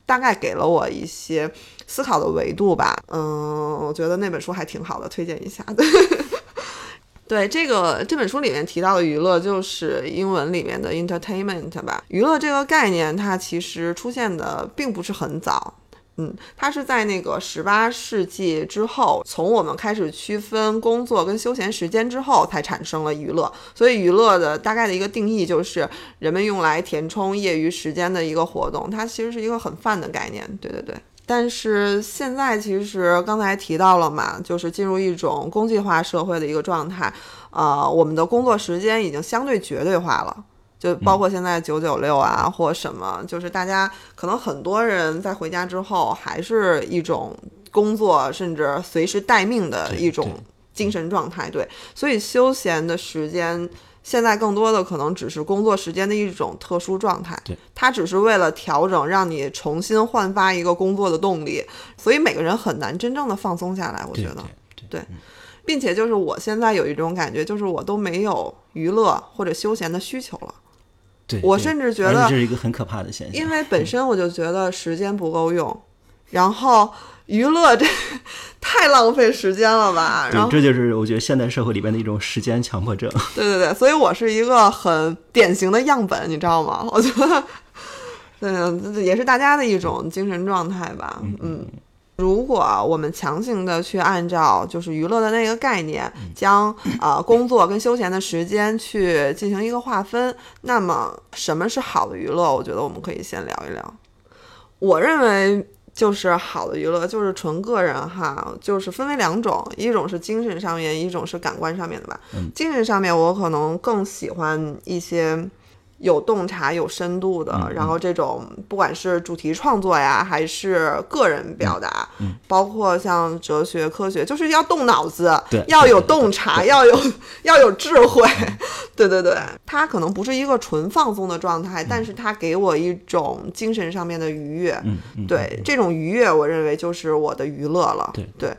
大概给了我一些思考的维度吧。嗯，我觉得那本书还挺好的，推荐一下。对，这个这本书里面提到的娱乐就是英文里面的 entertainment 吧。娱乐这个概念，它其实出现的并不是很早。嗯，它是在那个十八世纪之后，从我们开始区分工作跟休闲时间之后，才产生了娱乐。所以，娱乐的大概的一个定义就是人们用来填充业余时间的一个活动。它其实是一个很泛的概念。对对对。但是现在其实刚才提到了嘛，就是进入一种工具化社会的一个状态。呃，我们的工作时间已经相对绝对化了。就包括现在九九六啊，或什么，就是大家可能很多人在回家之后，还是一种工作，甚至随时待命的一种精神状态。对，所以休闲的时间现在更多的可能只是工作时间的一种特殊状态。对，它只是为了调整，让你重新焕发一个工作的动力。所以每个人很难真正的放松下来，我觉得。对。并且就是我现在有一种感觉，就是我都没有娱乐或者休闲的需求了。我甚至觉得这是一个很可怕的现象，因为本身我就觉得时间不够用，然后娱乐这太浪费时间了吧？然后这就是我觉得现代社会里边的一种时间强迫症。对对对，所以我是一个很典型的样本，你知道吗？我觉得，对，也是大家的一种精神状态吧。嗯。如果我们强行的去按照就是娱乐的那个概念，将呃工作跟休闲的时间去进行一个划分，那么什么是好的娱乐？我觉得我们可以先聊一聊。我认为就是好的娱乐就是纯个人哈，就是分为两种，一种是精神上面，一种是感官上面的吧。精神上面我可能更喜欢一些有洞察、有深度的，嗯然后这种不管是主题创作呀，还是个人表达，嗯包括像哲学、科学，就是要动脑子对，要有洞察，要有要有智慧。对 对对，它可能不是一个纯放松的状态，但是它给我一种精神上面的愉悦。对，这种愉悦，我认为就是我的娱乐了。对对。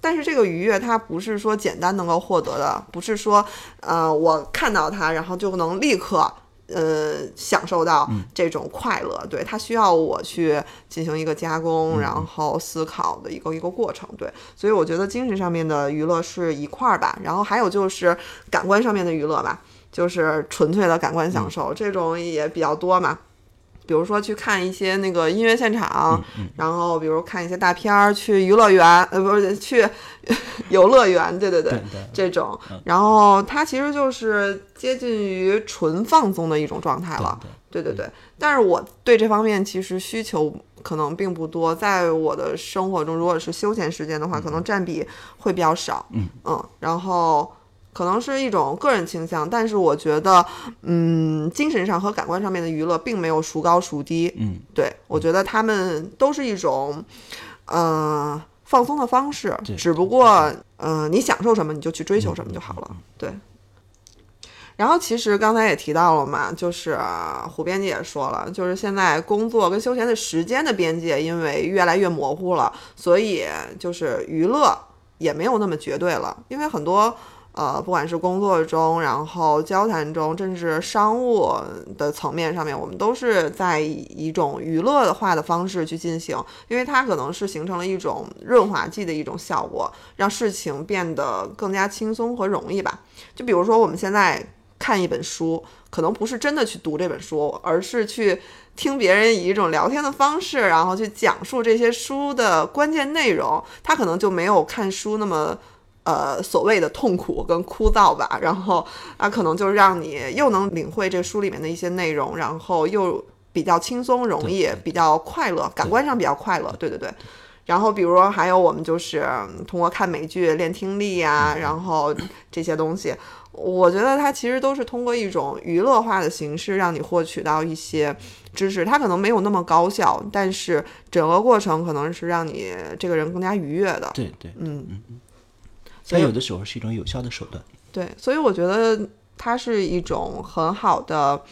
但是这个愉悦它不是说简单能够获得的，不是说呃我看到它然后就能立刻呃享受到这种快乐，对它需要我去进行一个加工，然后思考的一个一个过程，对，所以我觉得精神上面的娱乐是一块儿吧，然后还有就是感官上面的娱乐吧，就是纯粹的感官享受，这种也比较多嘛。比如说去看一些那个音乐现场，然后比如看一些大片儿，去娱乐园，呃，不是去 游乐园，对对对，对对。这种，然后它其实就是接近于纯放松的一种状态了，对对对对。但是我对这方面其实需求可能并不多，在我的生活中，如果是休闲时间的话，可能占比会比较少，嗯然后。可能是一种个人倾向，但是我觉得，嗯，精神上和感官上面的娱乐并没有孰高孰低。嗯，对我觉得他们都是一种，呃，放松的方式，只不过，呃，你享受什么你就去追求什么就好了。对。然后其实刚才也提到了嘛，就是呃胡编辑也说了，就是现在工作跟休闲的时间的边界因为越来越模糊了，所以就是娱乐也没有那么绝对了，因为很多。呃，不管是工作中，然后交谈中，甚至商务的层面上面，我们都是在以一种娱乐化的方式去进行，因为它可能是形成了一种润滑剂的一种效果，让事情变得更加轻松和容易吧。就比如说我们现在看一本书，可能不是真的去读这本书，而是去听别人以一种聊天的方式，然后去讲述这些书的关键内容，它可能就没有看书那么。呃，所谓的痛苦跟枯燥吧，然后啊，可能就让你又能领会这书里面的一些内容，然后又比较轻松容易，比较快乐，感官上比较快乐，对对对。然后比如说还有我们就是通过看美剧练听力呀、然后这些东西，我觉得它其实都是通过一种娱乐化的形式让你获取到一些知识，它可能没有那么高效，但是整个过程可能是让你这个人更加愉悦的。对对，嗯，它有的时候是一种有效的手段。对，所以我觉得它是一种很好的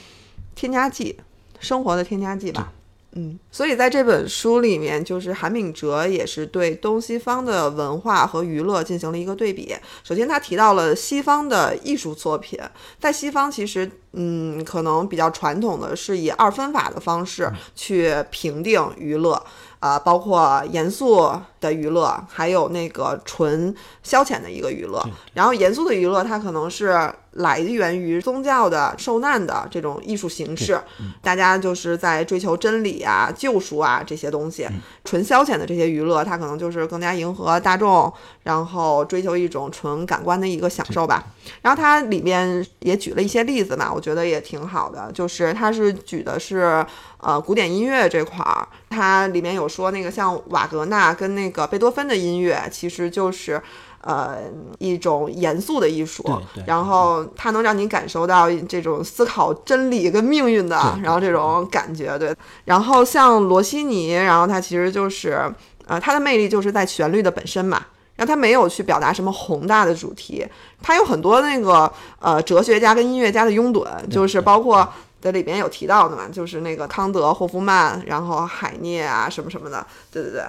添加剂，生活的添加剂吧。嗯，所以在这本书里面，就是韩敏哲也是对东西方的文化和娱乐进行了一个对比。首先，他提到了西方的艺术作品，在西方其实，嗯，可能比较传统的是以二分法的方式去评定娱乐。啊、包括严肃的娱乐，还有那个纯消遣的一个娱乐。然后严肃的娱乐，它可能是来源于宗教的受难的这种艺术形式，大家就是在追求真理啊、救赎啊这些东西。纯消遣的这些娱乐，它可能就是更加迎合大众，然后追求一种纯感官的一个享受吧。然后它里面也举了一些例子嘛，我觉得也挺好的，就是它是举的是呃古典音乐这块儿，它里面有说那个像瓦格纳跟那个贝多芬的音乐，其实就是。呃，一种严肃的艺术，然后它能让你感受到这种思考真理跟命运的，然后这种感觉，对。然后像罗西尼，然后他其实就是，呃，他的魅力就是在旋律的本身嘛，然后他没有去表达什么宏大的主题，他有很多那个呃哲学家跟音乐家的拥趸，就是包括在里边有提到的嘛，就是那个康德、霍夫曼，然后海涅啊什么什么的，对对对。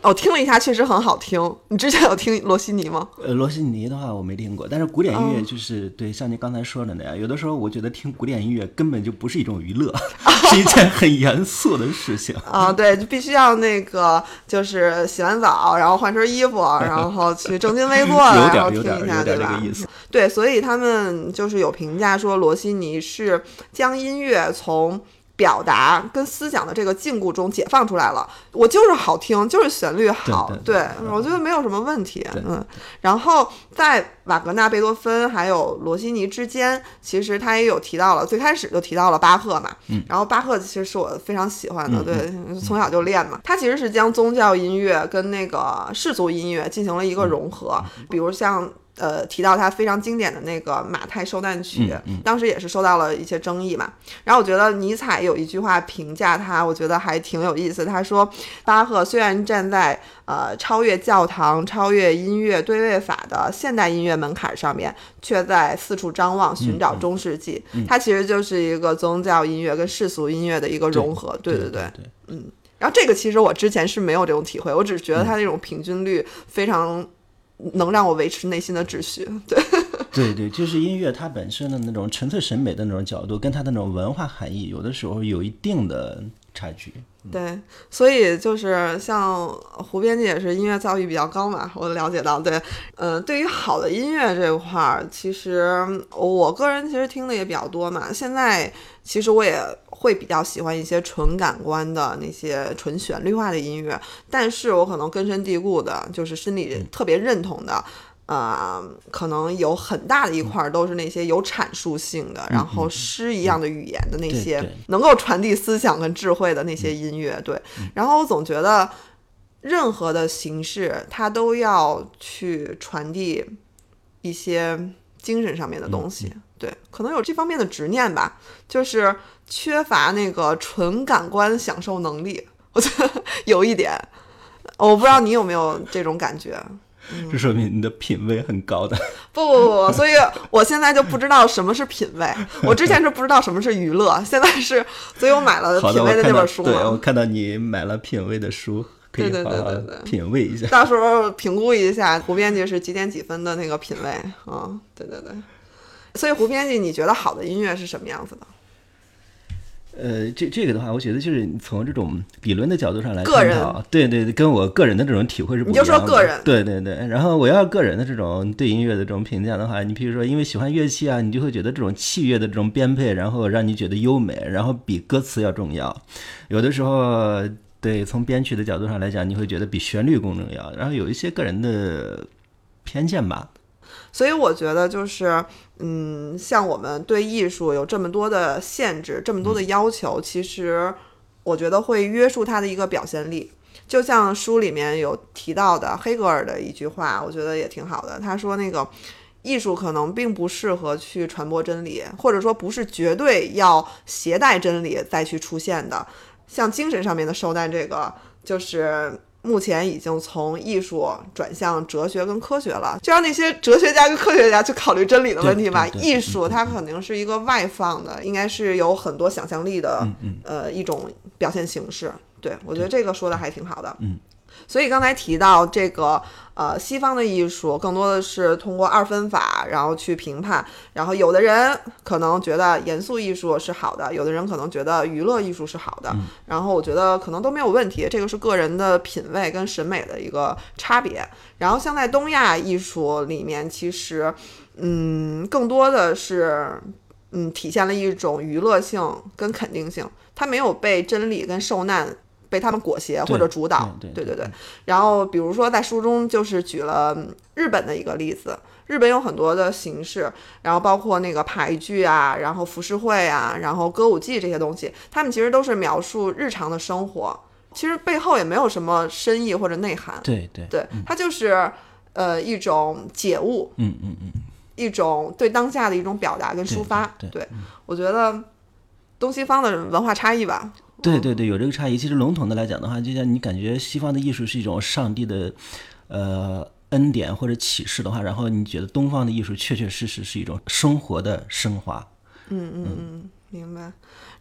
哦，听了一下，确实很好听。你之前有听罗西尼吗？呃，罗西尼的话我没听过，但是古典音哦乐就是、对，像您刚才说的那样，有的时候我觉得听古典音乐根本就不是一种娱乐，是一件很严肃的事情。啊，对，就必须要那个，就是洗完澡，然后换身衣服，然后去正襟危坐然点有点后听一下，有点对吧？对，所以他们就是有评价说，罗西尼是将音乐从表达跟思想的这个禁锢中解放出来了。我就是好听，就是旋律好，对对对我觉得没有什么问题。嗯，然后在瓦格纳、贝多芬还有罗西尼之间，其实他也有提到了，最开始就提到了巴赫嘛。嗯，然后巴赫其实是我非常喜欢的，嗯对，从小就练嘛。他其实是将宗教音乐跟那个世俗音乐进行了一个融合，比如像。呃提到他非常经典的那个马太受难曲，嗯当时也是受到了一些争议嘛。然后我觉得尼采有一句话评价他，我觉得还挺有意思。他说，巴赫虽然站在呃超越教堂、超越音乐对位法的现代音乐门槛上面，却在四处张望，寻找中世纪。他其实就是一个宗教音乐跟世俗音乐的一个融合。对对对。嗯，然后这个其实我之前是没有这种体会，我只是觉得它那种平均率非常能让我维持内心的秩序。对，对对，就是音乐它本身的那种纯粹审美的那种角度，跟它的那种文化含义，有的时候有一定的差距。对，所以就是像胡编辑也是音乐造诣比较高嘛，我了解到，对，嗯、对于好的音乐这块儿，其实我个人其实听的也比较多嘛。现在其实我也会比较喜欢一些纯感官的那些纯旋律化的音乐，但是我可能根深蒂固的，就是心里特别认同的。呃，可能有很大的一块儿都是那些有阐述性的，然后诗一样的语言的那些对。能够传递思想跟智慧的那些音乐，对。然后我总觉得，任何的形式它都要去传递一些精神上面的东西，对，可能有这方面的执念吧，就是缺乏那个纯感官享受能力，我觉得有一点，我不知道你有没有这种感觉。这说明你的品味很高的。不不不不，所以我现在就不知道什么是品味。我之前是不知道什么是娱乐，现在是，所以我买了，品味的我看到，那本书对我。看到你买了品味的书，可以对对好好对对对品味一下。到时候评估一下胡编辑是几点几分的那个品味啊、嗯，对对对。所以胡编辑，你觉得好的音乐是什么样子的？呃，这这个的话，我觉得就是你从这种理论的角度上来个人探讨，对对对，跟我个人的这种体会是不一你就样的。说个人对对对。然后我要个人的这种对音乐的这种评价的话，你比如说因为喜欢乐器啊，你就会觉得这种器乐的这种编配，然后让你觉得优美，然后比歌词要重要。有的时候，对从编曲的角度上来讲，你会觉得比旋律更重要。然后有一些个人的偏见吧。所以我觉得就是，嗯，像我们对艺术有这么多的限制，这么多的要求，其实我觉得会约束它的一个表现力。就像书里面有提到的黑格尔的一句话，我觉得也挺好的。他说那个艺术可能并不适合去传播真理，或者说不是绝对要携带真理再去出现的。像精神上面的受难，这个就是目前已经从艺术转向哲学跟科学了，就让那些哲学家跟科学家去考虑真理的问题吧。艺术它肯定是一个外放的，应该是有很多想象力的，呃，一种表现形式。对我觉得这个说的还挺好的。嗯。所以刚才提到这个，呃，西方的艺术更多的是通过二分法，然后去评判。然后有的人可能觉得严肃艺术是好的，有的人可能觉得娱乐艺术是好的。然后我觉得可能都没有问题，这个是个人的品味跟审美的一个差别。然后像在东亚艺术里面，其实，嗯，更多的是，嗯，体现了一种娱乐性跟肯定性，它没有被真理跟受难。被他们裹挟或者主导，对对对对。然后比如说在书中就是举了日本的一个例子，日本有很多的形式，然后包括那个牌剧啊，然后浮世绘啊，然后歌舞伎这些东西，他们其实都是描述日常的生活，其实背后也没有什么深意或者内涵。对对对，它就是呃一种解悟，嗯嗯嗯，一种对当下的一种表达跟抒发。对对我觉得东西方的文化差异吧。对对对，有这个差异。其实笼统的来讲的话，就像你感觉西方的艺术是一种上帝的，呃恩典或者启示的话，然后你觉得东方的艺术确确实实是一种生活的升华。嗯嗯嗯，明白。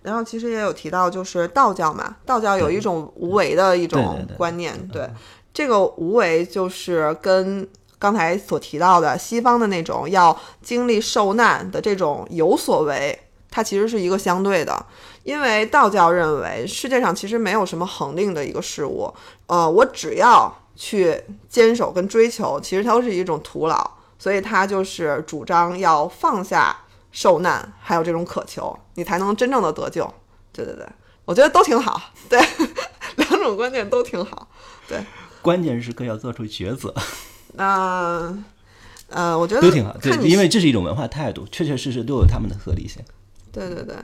然后其实也有提到，就是道教嘛，道教有一种无为的一对种对对观念，对这个无为就是跟刚才所提到的西方的那种要经历受难的这种有所为，它其实是一个相对的。因为道教认为世界上其实没有什么恒定的一个事物，呃，我只要去坚守跟追求，其实它都是一种徒劳，所以他就是主张要放下受难，还有这种渴求，你才能真正的得救。对对对，我觉得都挺好，对，两种观点都挺好。对，关键时刻要做出抉择，那呃，我觉得都挺好。对因为这是一种文化态度，确确实实都有他们的合理性。对对对，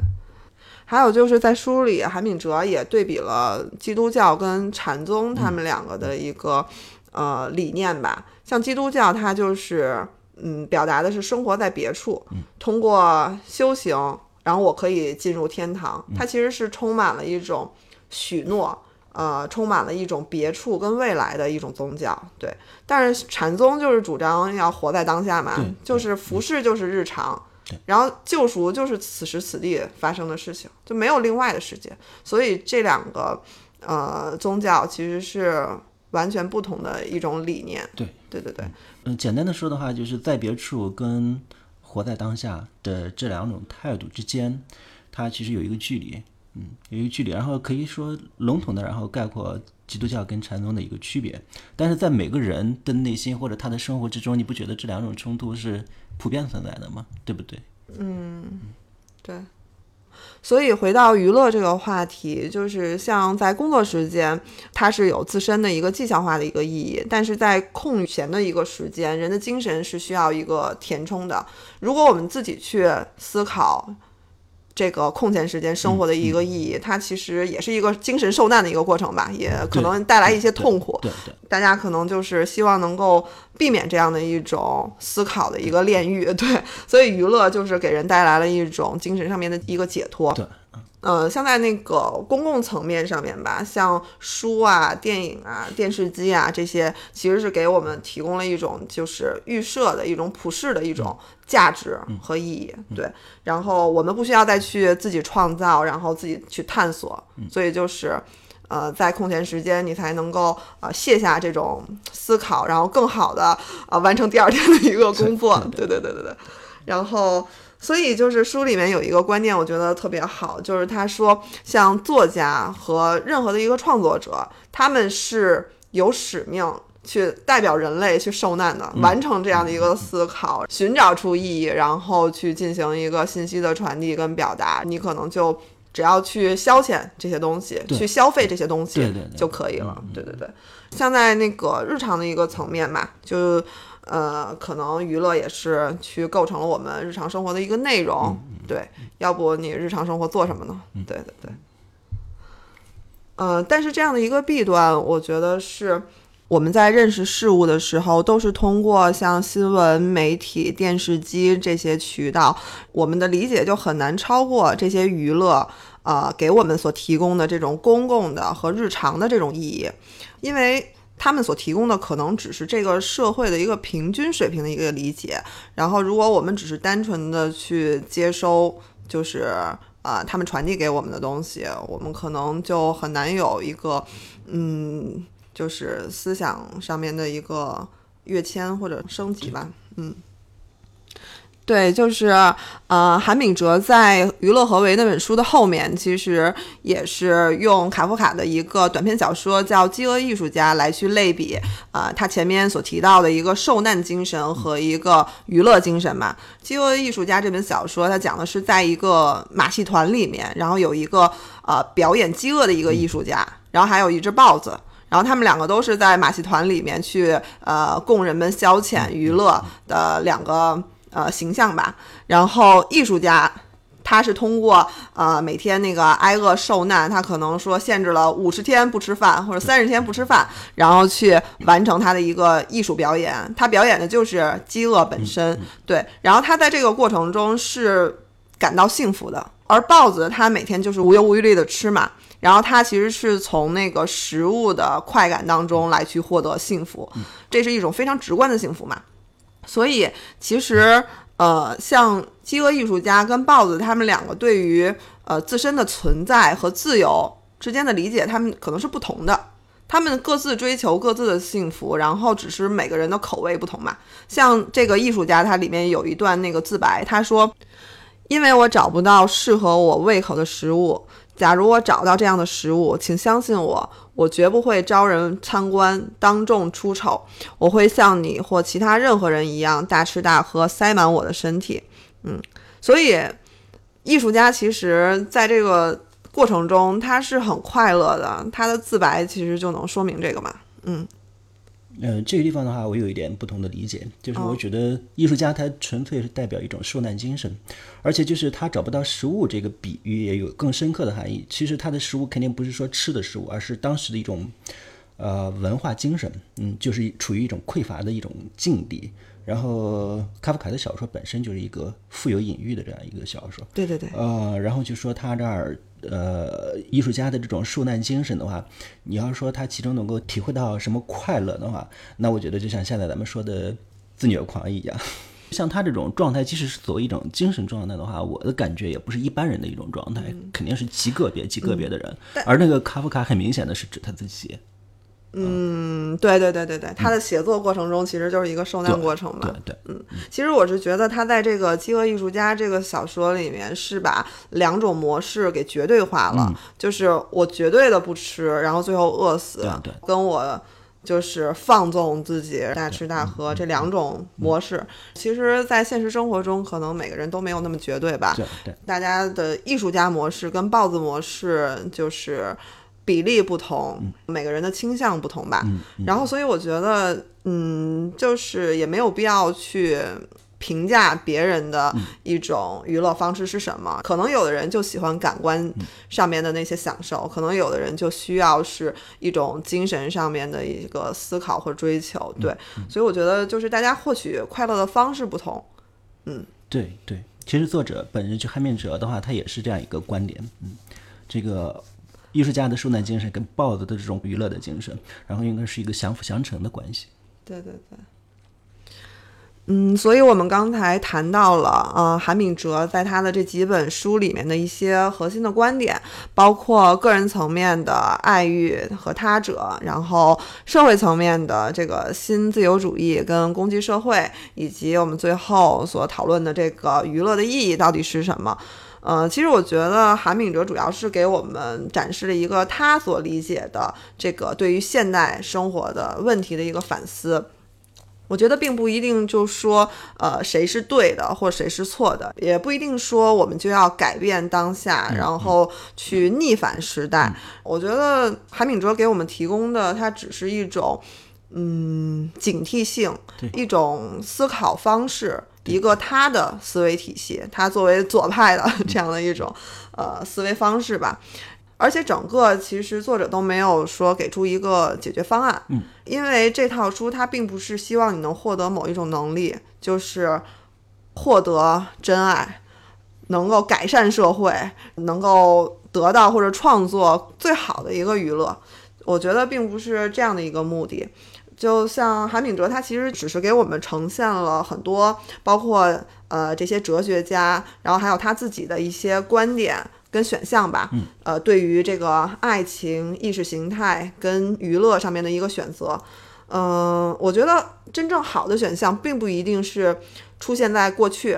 还有就是在书里，韩敏哲也对比了基督教跟禅宗他们两个的一个、呃理念吧。像基督教，它就是嗯，表达的是生活在别处，通过修行，然后我可以进入天堂。它其实是充满了一种许诺，呃，充满了一种别处跟未来的一种宗教。对，但是禅宗就是主张要活在当下嘛，就是服饰就是日常对。然后救赎就是此时此地发生的事情，就没有另外的世界。所以这两个呃宗教其实是完全不同的一种理念。对，对对对，嗯，简单的说的话，就是在别处跟活在当下的这两种态度之间，它其实有一个距离，嗯，有一个距离。然后可以说笼统的，然后概括基督教跟禅宗的一个区别。但是在每个人的内心或者他的生活之中，你不觉得这两种冲突是普遍存在的嘛？对不对？嗯对，所以回到娱乐这个话题，就是像在工作时间，它是有自身的一个绩效化的一个意义，但是在空闲的一个时间，人的精神是需要一个填充的。如果我们自己去思考。这个空闲时间生活的一个意义，它其实也是一个精神受难的一个过程吧，也可能带来一些痛苦。对对，大家可能就是希望能够避免这样的一种思考的一个炼狱，对，所以娱乐就是给人带来了一种精神上面的一个解脱。对，呃，像在那个公共层面上面吧，像书啊、电影啊、电视机啊这些，其实是给我们提供了一种就是预设的一种普世的一种价值和意义。对，然后我们不需要再去自己创造，然后自己去探索，所以就是。呃，在空闲时间，你才能够呃卸下这种思考，然后更好的呃完成第二天的一个工作。对对对对对。然后，所以就是书里面有一个观念，我觉得特别好，就是他说，像作家和任何的一个创作者，他们是有使命去代表人类去受难的，完成这样的一个思考，寻找出意义，然后去进行一个信息的传递跟表达。你可能就。只要去消遣这些东西，去消费这些东西就可以了。对对对，像在那个日常的一个层面嘛，就呃，可能娱乐也是去构成了我们日常生活的一个内容。对，要不你日常生活做什么呢？对对对。呃，但是这样的一个弊端，我觉得是我们在认识事物的时候，都是通过像新闻媒体、电视机这些渠道，我们的理解就很难超过这些娱乐，呃，给我们所提供的这种公共的和日常的这种意义，因为他们所提供的可能只是这个社会的一个平均水平的一个理解，然后如果我们只是单纯的去接收，就是啊他们传递给我们的东西，我们可能就很难有一个嗯。就是思想上面的一个跃迁或者升级吧，嗯，对，就是呃，韩炳哲在《娱乐何为》那本书的后面，其实也是用卡夫卡的一个短篇小说叫《饥饿艺术家》来去类比，啊，他前面所提到的一个受难精神和一个娱乐精神嘛，《饥饿艺术家》这本小说，它讲的是在一个马戏团里面，然后有一个呃表演饥饿的一个艺术家，然后还有一只豹子。然后他们两个都是在马戏团里面去呃供人们消遣娱乐的两个呃形象吧。然后艺术家他是通过呃每天那个挨饿受难，他可能说限制了五十天不吃饭或者三十天不吃饭，然后去完成他的一个艺术表演。他表演的就是饥饿本身，对。然后他在这个过程中是感到幸福的，而豹子他每天就是无忧无虑的吃嘛。然后他其实是从那个食物的快感当中来去获得幸福，这是一种非常直观的幸福嘛。所以其实呃，像饥饿艺术家跟豹子他们两个对于呃自身的存在和自由之间的理解，他们可能是不同的。他们各自追求各自的幸福，然后只是每个人的口味不同嘛。像这个艺术家，他里面有一段那个自白，他说：“因为我找不到适合我胃口的食物。”假如我找到这样的食物，请相信我，我绝不会招人参观、当众出丑。我会像你或其他任何人一样大吃大喝，塞满我的身体。嗯，所以艺术家其实在这个过程中他是很快乐的。他的自白其实就能说明这个嘛。嗯。嗯，这个地方的话，我有一点不同的理解，就是我觉得艺术家他纯粹是代表一种受难精神，而且就是他找不到食物这个比喻也有更深刻的含义。其实他的食物肯定不是说吃的食物，而是当时的一种呃文化精神，嗯，就是处于一种匮乏的一种境地，然后卡夫卡的小说本身就是一个富有隐喻的这样一个小说，对对对，呃，然后就说他这儿呃艺术家的这种受难精神的话，你要说他其中能够体会到什么快乐的话，那我觉得就像现在咱们说的自虐狂一样。像他这种状态，即使是作为一种精神状态的话，我的感觉也不是一般人的一种状态，肯定是极个别、极个别的人。而那个卡夫卡很明显的是指他自己。嗯，对对对对对，他的写作过程中其实就是一个受难过程嘛。对对，嗯，其实我是觉得他在这个《饥饿艺术家》这个小说里面是把两种模式给绝对化了，就是我绝对的不吃，然后最后饿死，对对跟我。就是放纵自己，大吃大喝这两种模式，其实，在现实生活中，可能每个人都没有那么绝对吧。对对，大家的艺术家模式跟豹子模式就是比例不同，每个人的倾向不同吧。然后，所以我觉得，嗯，就是也没有必要去。评价别人的一种娱乐方式是什么？可能有的人就喜欢感官上面的那些享受，可能有的人就需要是一种精神上面的一个思考或追求。对，所以我觉得就是大家获取快乐的方式不同。嗯，对对，其实作者本人就汉密哲的话，他也是这样一个观点。嗯，这个艺术家的受难精神跟豹子的这种娱乐的精神，然后应该是一个相辅相成的关系。对对对。嗯，所以我们刚才谈到了，呃，韩炳哲在他的这几本书里面的一些核心的观点，包括个人层面的爱欲和他者，然后社会层面的这个新自由主义跟攻击社会，以及我们最后所讨论的这个娱乐的意义到底是什么？呃，其实我觉得韩炳哲主要是给我们展示了一个他所理解的这个对于现代生活的问题的一个反思。我觉得并不一定就说，呃，谁是对的或谁是错的，也不一定说我们就要改变当下，然后去逆反时代。我觉得韩炳哲给我们提供的，它只是一种，嗯，警惕性，一种思考方式，一个他的思维体系，他作为左派的 这样的一种，呃，思维方式吧。而且整个其实作者都没有说给出一个解决方案，嗯，因为这套书它并不是希望你能获得某一种能力，就是获得真爱，能够改善社会，能够得到或者创作最好的一个娱乐。我觉得并不是这样的一个目的。就像韩炳哲，他其实只是给我们呈现了很多，包括呃这些哲学家，然后还有他自己的一些观点。跟选项吧，呃，对于这个爱情、意识形态跟娱乐上面的一个选择，嗯，我觉得真正好的选项并不一定是出现在过去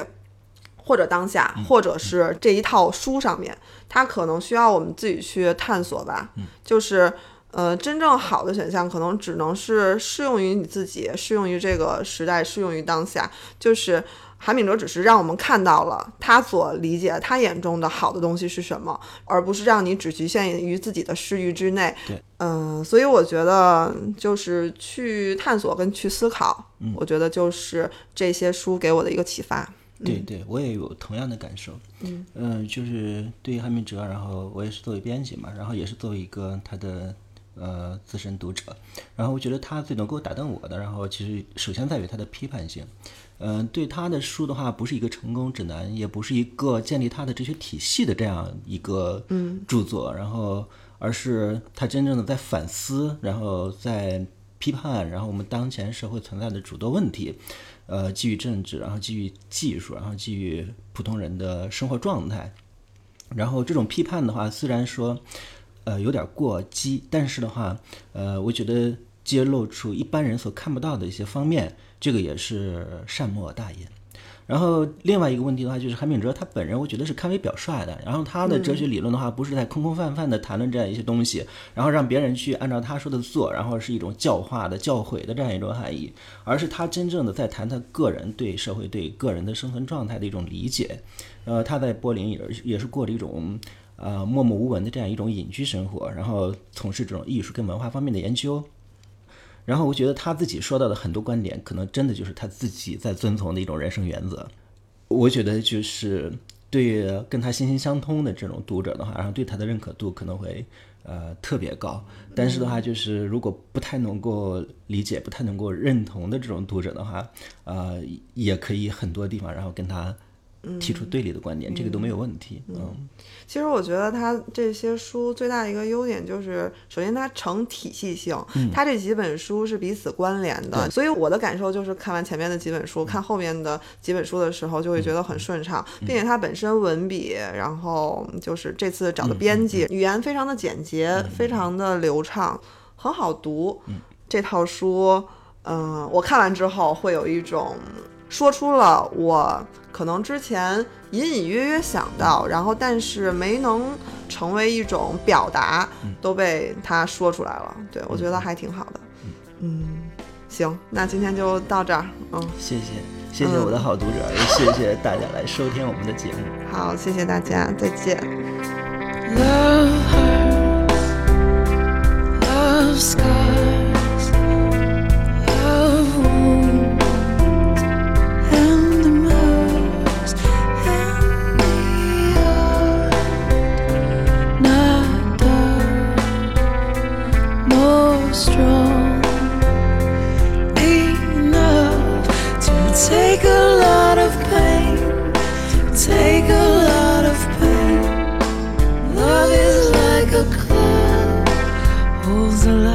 或者当下，或者是这一套书上面，它可能需要我们自己去探索吧。就是呃，真正好的选项可能只能是适用于你自己，适用于这个时代，适用于当下，就是。韩炳哲只是让我们看到了他所理解、他眼中的好的东西是什么，而不是让你只局限于自己的视域之内。对，嗯，所以我觉得就是去探索跟去思考，嗯我觉得就是这些书给我的一个启发。对，对我也有同样的感受。嗯，嗯，就是对于韩炳哲，然后我也是作为编辑嘛，然后也是作为一个他的呃资深读者，然后我觉得他最能够打动我的，然后其实首先在于他的批判性。嗯，对他的书的话，不是一个成功指南，也不是一个建立他的哲学体系的这样一个著作，然后，而是他真正的在反思，然后在批判，然后我们当前社会存在的诸多问题，呃，基于政治，然后基于技术，然后基于普通人的生活状态，然后这种批判的话，虽然说，呃，有点过激，但是的话，呃，我觉得揭露出一般人所看不到的一些方面。这个也是善莫大焉。然后另外一个问题的话，就是韩炳哲他本人，我觉得是堪为表率的。然后他的哲学理论的话，不是在空空泛泛的谈论这样一些东西，然后让别人去按照他说的做，然后是一种教化的、教诲的这样一种含义，而是他真正的在谈他个人对社会、对个人的生存状态的一种理解。呃，他在柏林也也是过着一种呃默默无闻的这样一种隐居生活，然后从事这种艺术跟文化方面的研究。然后我觉得他自己说到的很多观点，可能真的就是他自己在遵从的一种人生原则。我觉得就是对跟他心心相通的这种读者的话，然后对他的认可度可能会呃特别高。但是的话，就是如果不太能够理解、不太能够认同的这种读者的话，呃，也可以很多地方然后跟他提出对立的观点，这个都没有问题。嗯，其实我觉得他这些书最大的一个优点就是，首先它成体系性，它这几本书是彼此关联的，所以我的感受就是看完前面的几本书，看后面的几本书的时候，就会觉得很顺畅，并且它本身文笔，然后就是这次找的编辑，语言非常的简洁，非常的流畅，很好读。这套书，嗯、我看完之后会有一种说出了我可能之前隐隐约约想到，然后但是没能成为一种表达，都被他说出来了。对我觉得还挺好的。嗯，行，那今天就到这儿。嗯，谢谢，谢谢我的好读者，也谢谢大家来收听我们的节目。好，谢谢大家，再见。Love hurts, love scars, strong enough to take a lot of pain, take a lot of pain. Love is like a cloud, holds.